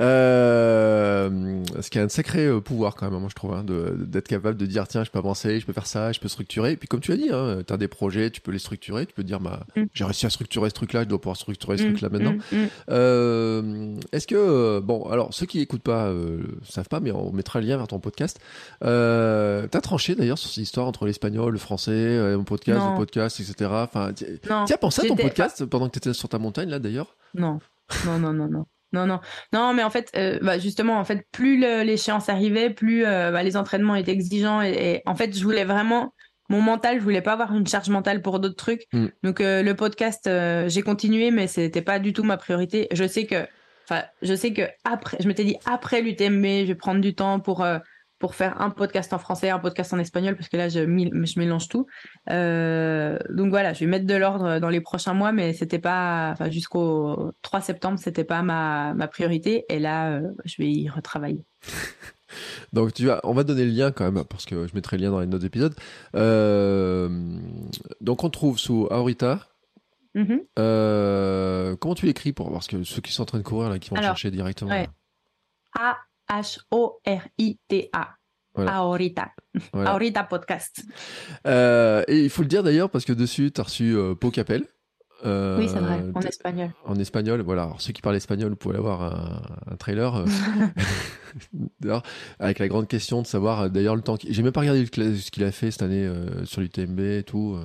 Euh, ce qui a un sacré euh, pouvoir quand même, moi je trouve, hein, d'être capable de dire tiens, je peux avancer, je peux faire ça, je peux structurer. Et puis comme tu as dit, hein, tu as des projets, tu peux les structurer, tu peux dire bah, mm. j'ai réussi à structurer ce truc-là, je dois pouvoir structurer ce mm, truc-là maintenant. Mm, euh, Est-ce que, bon, alors ceux qui écoutent pas euh, savent pas, mais on mettra le lien vers ton podcast. Euh, tu as tranché d'ailleurs sur cette histoire entre l'espagnol, le français, mon podcast, le podcast, etc. Enfin, tu as pensé à ton podcast pendant que tu étais sur ta montagne là d'ailleurs? Non, non, non, non, non. Non, non, non, mais en fait, euh, bah, justement, en fait, plus l'échéance arrivait, plus euh, bah, les entraînements étaient exigeants et, en fait, je voulais vraiment mon mental, je voulais pas avoir une charge mentale pour d'autres trucs. Mm. Donc euh, le podcast, j'ai continué, mais c'était pas du tout ma priorité. Je sais que, enfin, je sais que après, je m'étais dit après l'UTMB, je vais prendre du temps pour pour faire un podcast en français, un podcast en espagnol, parce que là, je, je mélange tout. Euh, donc voilà, je vais mettre de l'ordre dans les prochains mois, mais c'était pas, enfin, jusqu'au 3 septembre, c'était pas ma, ma priorité. Et là, euh, je vais y retravailler. <laughs> Donc tu vas, on va donner le lien quand même parce que je mettrai le lien dans les notes d'épisode. Euh, donc on trouve sous Aurita. Mm-hmm. comment tu l'écris pour parce que ceux qui sont en train de courir là, qui vont chercher directement? A H-O-R-I-T-A. Ahorita. Ahorita podcast. Euh, et il faut le dire d'ailleurs parce que dessus, tu as reçu euh, Pau Capel. Euh, oui, c'est vrai, en espagnol. En espagnol, voilà. Alors, ceux qui parlent espagnol, vous pouvez avoir un, un trailer. <laughs> avec la grande question de savoir d'ailleurs le temps. J'ai même pas regardé ce qu'il a fait cette année sur l'UTMB et tout.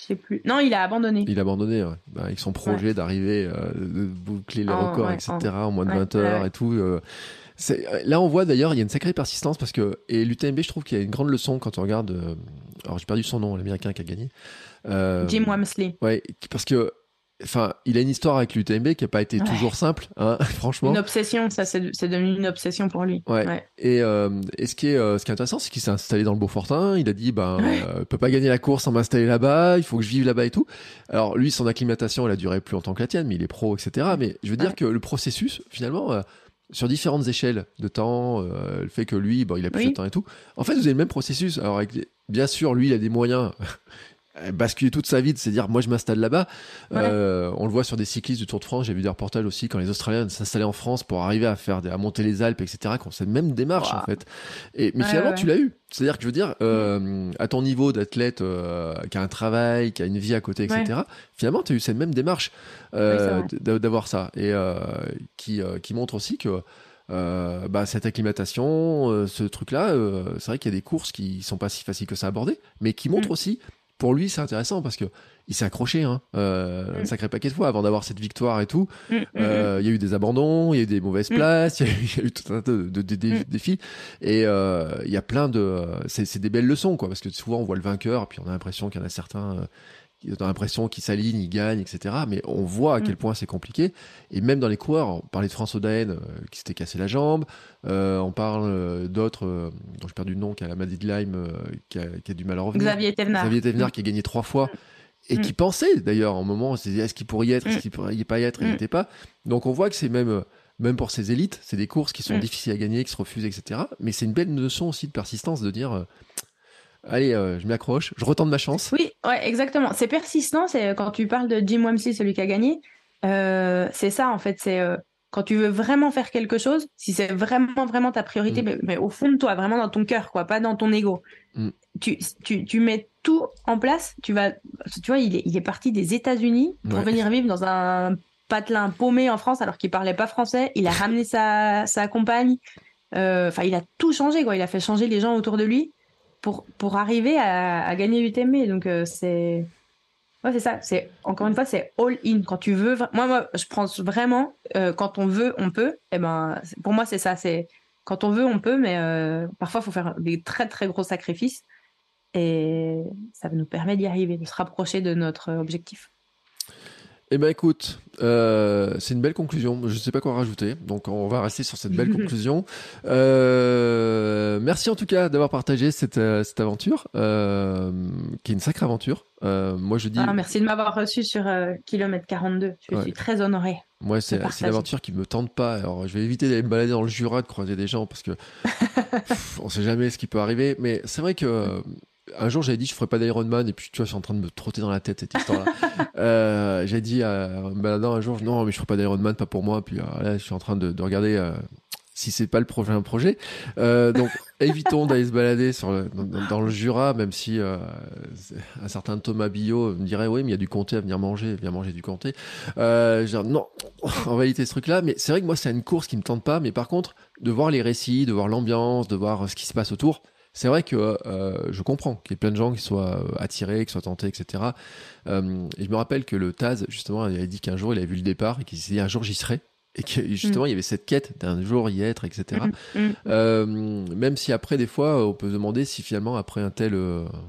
Je sais plus. Non, il a abandonné. Il a abandonné, ouais. Bah, avec son projet d'arriver, euh, de boucler les records, etc. En, moins de 20 heures et tout. Euh, là, on voit d'ailleurs, il y a une sacrée persistance parce que et l'UTMB, je trouve qu'il y a une grande leçon quand on regarde. Euh, alors, j'ai perdu son nom, l'américain qui a gagné. Jim Wamsley. Ouais, parce que enfin, il a une histoire avec l'UTMB qui n'a pas été Ouais. toujours simple, hein, <laughs> franchement. Une obsession, ça c'est devenu une obsession pour lui. Ouais. Et, euh, et ce qui est, euh, ce qui est intéressant, c'est qu'il s'est installé dans le Beaufortin. Il a dit, ben, Ouais. euh, je peux pas gagner la course sans m'installer là-bas. Il faut que je vive là-bas et tout. Alors lui, son acclimatation, elle a duré plus longtemps que la tienne, mais il est pro, etc. Mais je veux dire que le processus, finalement, euh, sur différentes échelles de temps, euh, le fait que lui, bon, il a plus Oui. de temps et tout. En fait, vous avez le même processus. Alors, avec bien sûr, lui, il a des moyens. À basculer toute sa vie, de se dire moi je m'installe là-bas. Ouais. Euh, on le voit sur des cyclistes du Tour de France. J'ai vu des reportages aussi quand les Australiens s'installaient en France pour arriver à faire des- à monter les Alpes, etc. Qu'on cette même démarche Wow. en fait. Et mais Ouais, finalement ouais. tu l'as eu. C'est-à-dire que je veux dire euh, à ton niveau d'athlète euh, qui a un travail, qui a une vie à côté, etc. Finalement tu as eu cette même démarche euh, d'avoir ça et euh, qui euh, qui montre aussi que euh, bah, cette acclimatation, euh, ce truc-là, euh, c'est vrai qu'il y a des courses qui sont pas si faciles que ça à aborder, mais qui montrent Mm. aussi, pour lui, c'est intéressant parce que il s'est accroché hein, euh, un Mm. sacré paquet de fois avant d'avoir cette victoire et tout. Mm, mm, Euh, Il y a eu des abandons, il y a eu des mauvaises places, il y, a eu- il y a eu tout un tas de, de- de- de- défis. Et euh, il y a plein de... C'est c'est des belles leçons, quoi, parce que souvent on voit le vainqueur, puis on a l'impression qu'il y en a certains... ont l'impression qu'ils s'alignent, ils gagnent, etc. Mais on voit à quel Mm. point c'est compliqué. Et même dans les coureurs, on parlait de François Daen euh, qui s'était cassé la jambe. Euh, on parle euh, d'autres, euh, dont j'ai perdu le nom, qui a la maladie de Lyme, qui, a, qui a du mal à revenir. Xavier Thévenard. Xavier Thévenard qui a gagné trois fois et Mm. qui pensait d'ailleurs en moment, est-ce qu'il pourrait y être, est-ce Mm. qu'il pourrait y pas y être, il Mm. n'était pas. Donc on voit que c'est même, même pour ces élites, c'est des courses qui sont Mm. difficiles à gagner, qui se refusent, etc. Mais c'est une belle leçon aussi de persistance de dire allez, euh, je m'accroche, je retente ma chance. Oui, ouais, exactement. C'est persistant. C'est quand tu parles de Jim Wamsley, celui qui a gagné. euh, c'est ça en fait. C'est euh, quand tu veux vraiment faire quelque chose, si c'est vraiment vraiment ta priorité, Mm. mais, mais au fond de toi, vraiment dans ton cœur, quoi, pas dans ton ego. Mm. Tu, tu, tu mets tout en place. Tu vas, tu vois, il est, il est parti des États-Unis pour Ouais. venir vivre dans un patelin paumé en France alors qu'il parlait pas français. Il a ramené sa, sa compagne. Euh, Enfin, il a tout changé, quoi. Il a fait changer les gens autour de lui pour, pour arriver à, à gagner l'UTMB. Donc, euh, c'est. Ouais, c'est ça. C'est encore une fois, c'est all in. Quand tu veux, moi, moi, je pense vraiment euh, quand on veut, on peut. Et ben, c'est- pour moi, c'est ça. C'est quand on veut, on peut, mais euh, parfois, il faut faire des très très gros sacrifices. Et ça nous permet d'y arriver, de se rapprocher de notre objectif. Eh ben écoute, euh, c'est une belle conclusion. Je sais pas quoi rajouter, donc on va rester sur cette belle <laughs> conclusion. Euh, merci en tout cas d'avoir partagé cette, euh, cette aventure, euh, qui est une sacrée aventure. Moi je dis, Ah, merci de m'avoir reçu sur kilomètre 42. Je Ouais. suis très honorée. moi c'est une aventure qui me tente pas. Alors je vais éviter d'aller me balader dans le Jura, de croiser des gens parce que <laughs> pff, on sait jamais ce qui peut arriver. Mais c'est vrai que un jour j'avais dit je ferais pas d'Ironman et puis tu vois je suis en train de me trotter dans la tête cette histoire-là. <laughs> euh, j'ai dit euh, en me baladant un jour non mais je ferai pas d'Ironman pas pour moi. Puis euh, là je suis en train de, de regarder. euh, si c'est pas le prochain projet, donc <laughs> évitons d'aller se balader sur le- dans, le Jura, même si un certain Thomas Billot me dirait oui mais il y a du comté à venir manger, viens manger du comté. Genre, non, on va éviter ce truc-là. Mais c'est vrai que moi, c'est une course qui me tente pas. Mais par contre, de voir les récits, de voir l'ambiance, de voir ce qui se passe autour, c'est vrai que euh, je comprends qu'il y ait plein de gens qui soient euh, attirés, qui soient tentés, etc. Euh, et je me rappelle que le Taz, justement, il avait dit qu'un jour, il avait vu le départ et qu'il s'est dit un jour, j'y serai. Et que justement, il y avait cette quête d'un jour y être, etc. Mm, mm. Euh, même si après, des fois, on peut se demander si finalement, après un tel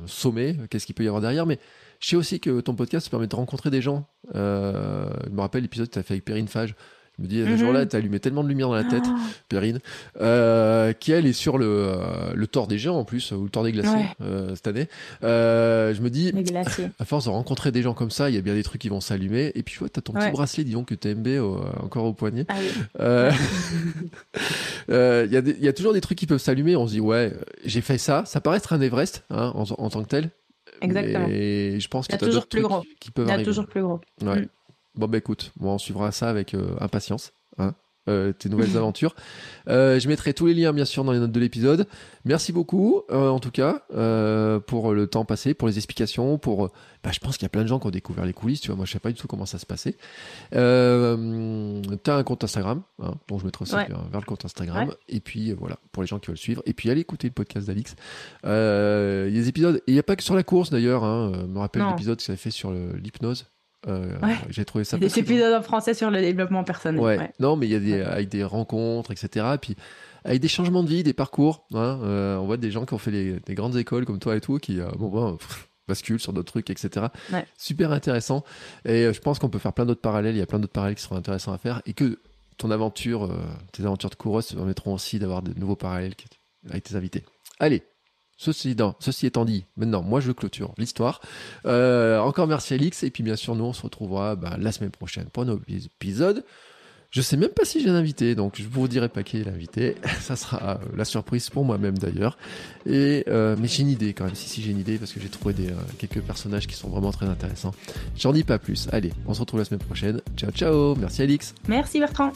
sommet, qu'est-ce qu'il peut y avoir derrière. Mais je sais aussi que ton podcast permet de rencontrer des gens. Je me rappelle l'épisode que tu as fait avec Perrine Fage. Je me dis, ce Mhm. jour-là, tu as allumé tellement de lumière dans la tête, Oh, Perrine, euh, qui elle est sur le, euh, le Tour des Géants en plus, ou le Tour des Glaciers Ouais. euh, cette année. Euh, je me dis, à force de rencontrer des gens comme ça, il y a bien des trucs qui vont s'allumer. Et puis, tu vois, t'as ton petit Ouais. bracelet, dis donc, que TMB au- encore au poignet. Ah oui. <laughs> Il y, a y toujours des trucs qui peuvent s'allumer. On se dit, ouais, j'ai fait ça. Ça paraît être un Everest hein, en, en tant que tel. Exactement. Et je pense Il y que a t'as toujours plus gros. qui peuvent Il y a arriver. toujours plus gros. Ouais. Mm. Bon, bah écoute, moi, on suivra ça avec euh, impatience. Hein euh, tes nouvelles <laughs> aventures. Euh, je mettrai tous les liens bien sûr dans les notes de l'épisode. Merci beaucoup euh, en tout cas pour le temps passé, pour les explications, pour. bah, je pense qu'il y a plein de gens qui ont découvert les coulisses. Tu vois, moi je sais pas du tout comment ça se passait. Euh, T'as un compte Instagram, hein, dont je mettrai aussi Ouais. vers, le compte Instagram. Ouais. Et puis voilà pour les gens qui veulent suivre. Et puis allez écouter le podcast d'Alix. Euh, Il y a des épisodes. Et il n'y a pas que sur la course d'ailleurs. Hein, me rappelle l'épisode que ça fait sur l'hypnose. Euh, Ouais. J'ai trouvé ça. Des épisodes en français sur le développement personnel. Ouais. ouais. Non, mais il y a des, avec des rencontres, etc. Et puis, avec des changements de vie, des parcours. hein, euh, on voit des gens qui ont fait les- des grandes écoles comme toi et tout, qui, euh, bon, bon, pff, bascule sur d'autres trucs, etc. Ouais. Super intéressant. Et je pense qu'on peut faire plein d'autres parallèles. Il y a plein d'autres parallèles qui seront intéressants à faire et que ton aventure, tes aventures de coureuse te permettront aussi d'avoir de nouveaux parallèles avec tes invités. Allez. Ceci, étant dit, maintenant, moi je clôture l'histoire. Euh, encore merci Alix, et puis bien sûr, nous on se retrouvera bah, la semaine prochaine pour un nouveau épisode. Je sais même pas si j'ai un invité, donc je vous dirai pas qui est l'invité. <laughs> Ça sera euh, la surprise pour moi-même d'ailleurs. Et euh, mais j'ai une idée quand même, si si j'ai une idée parce que j'ai trouvé des quelques personnages qui sont vraiment très intéressants. J'en dis pas plus. Allez, on se retrouve la semaine prochaine. Ciao ciao. Merci Alix. Merci Bertrand.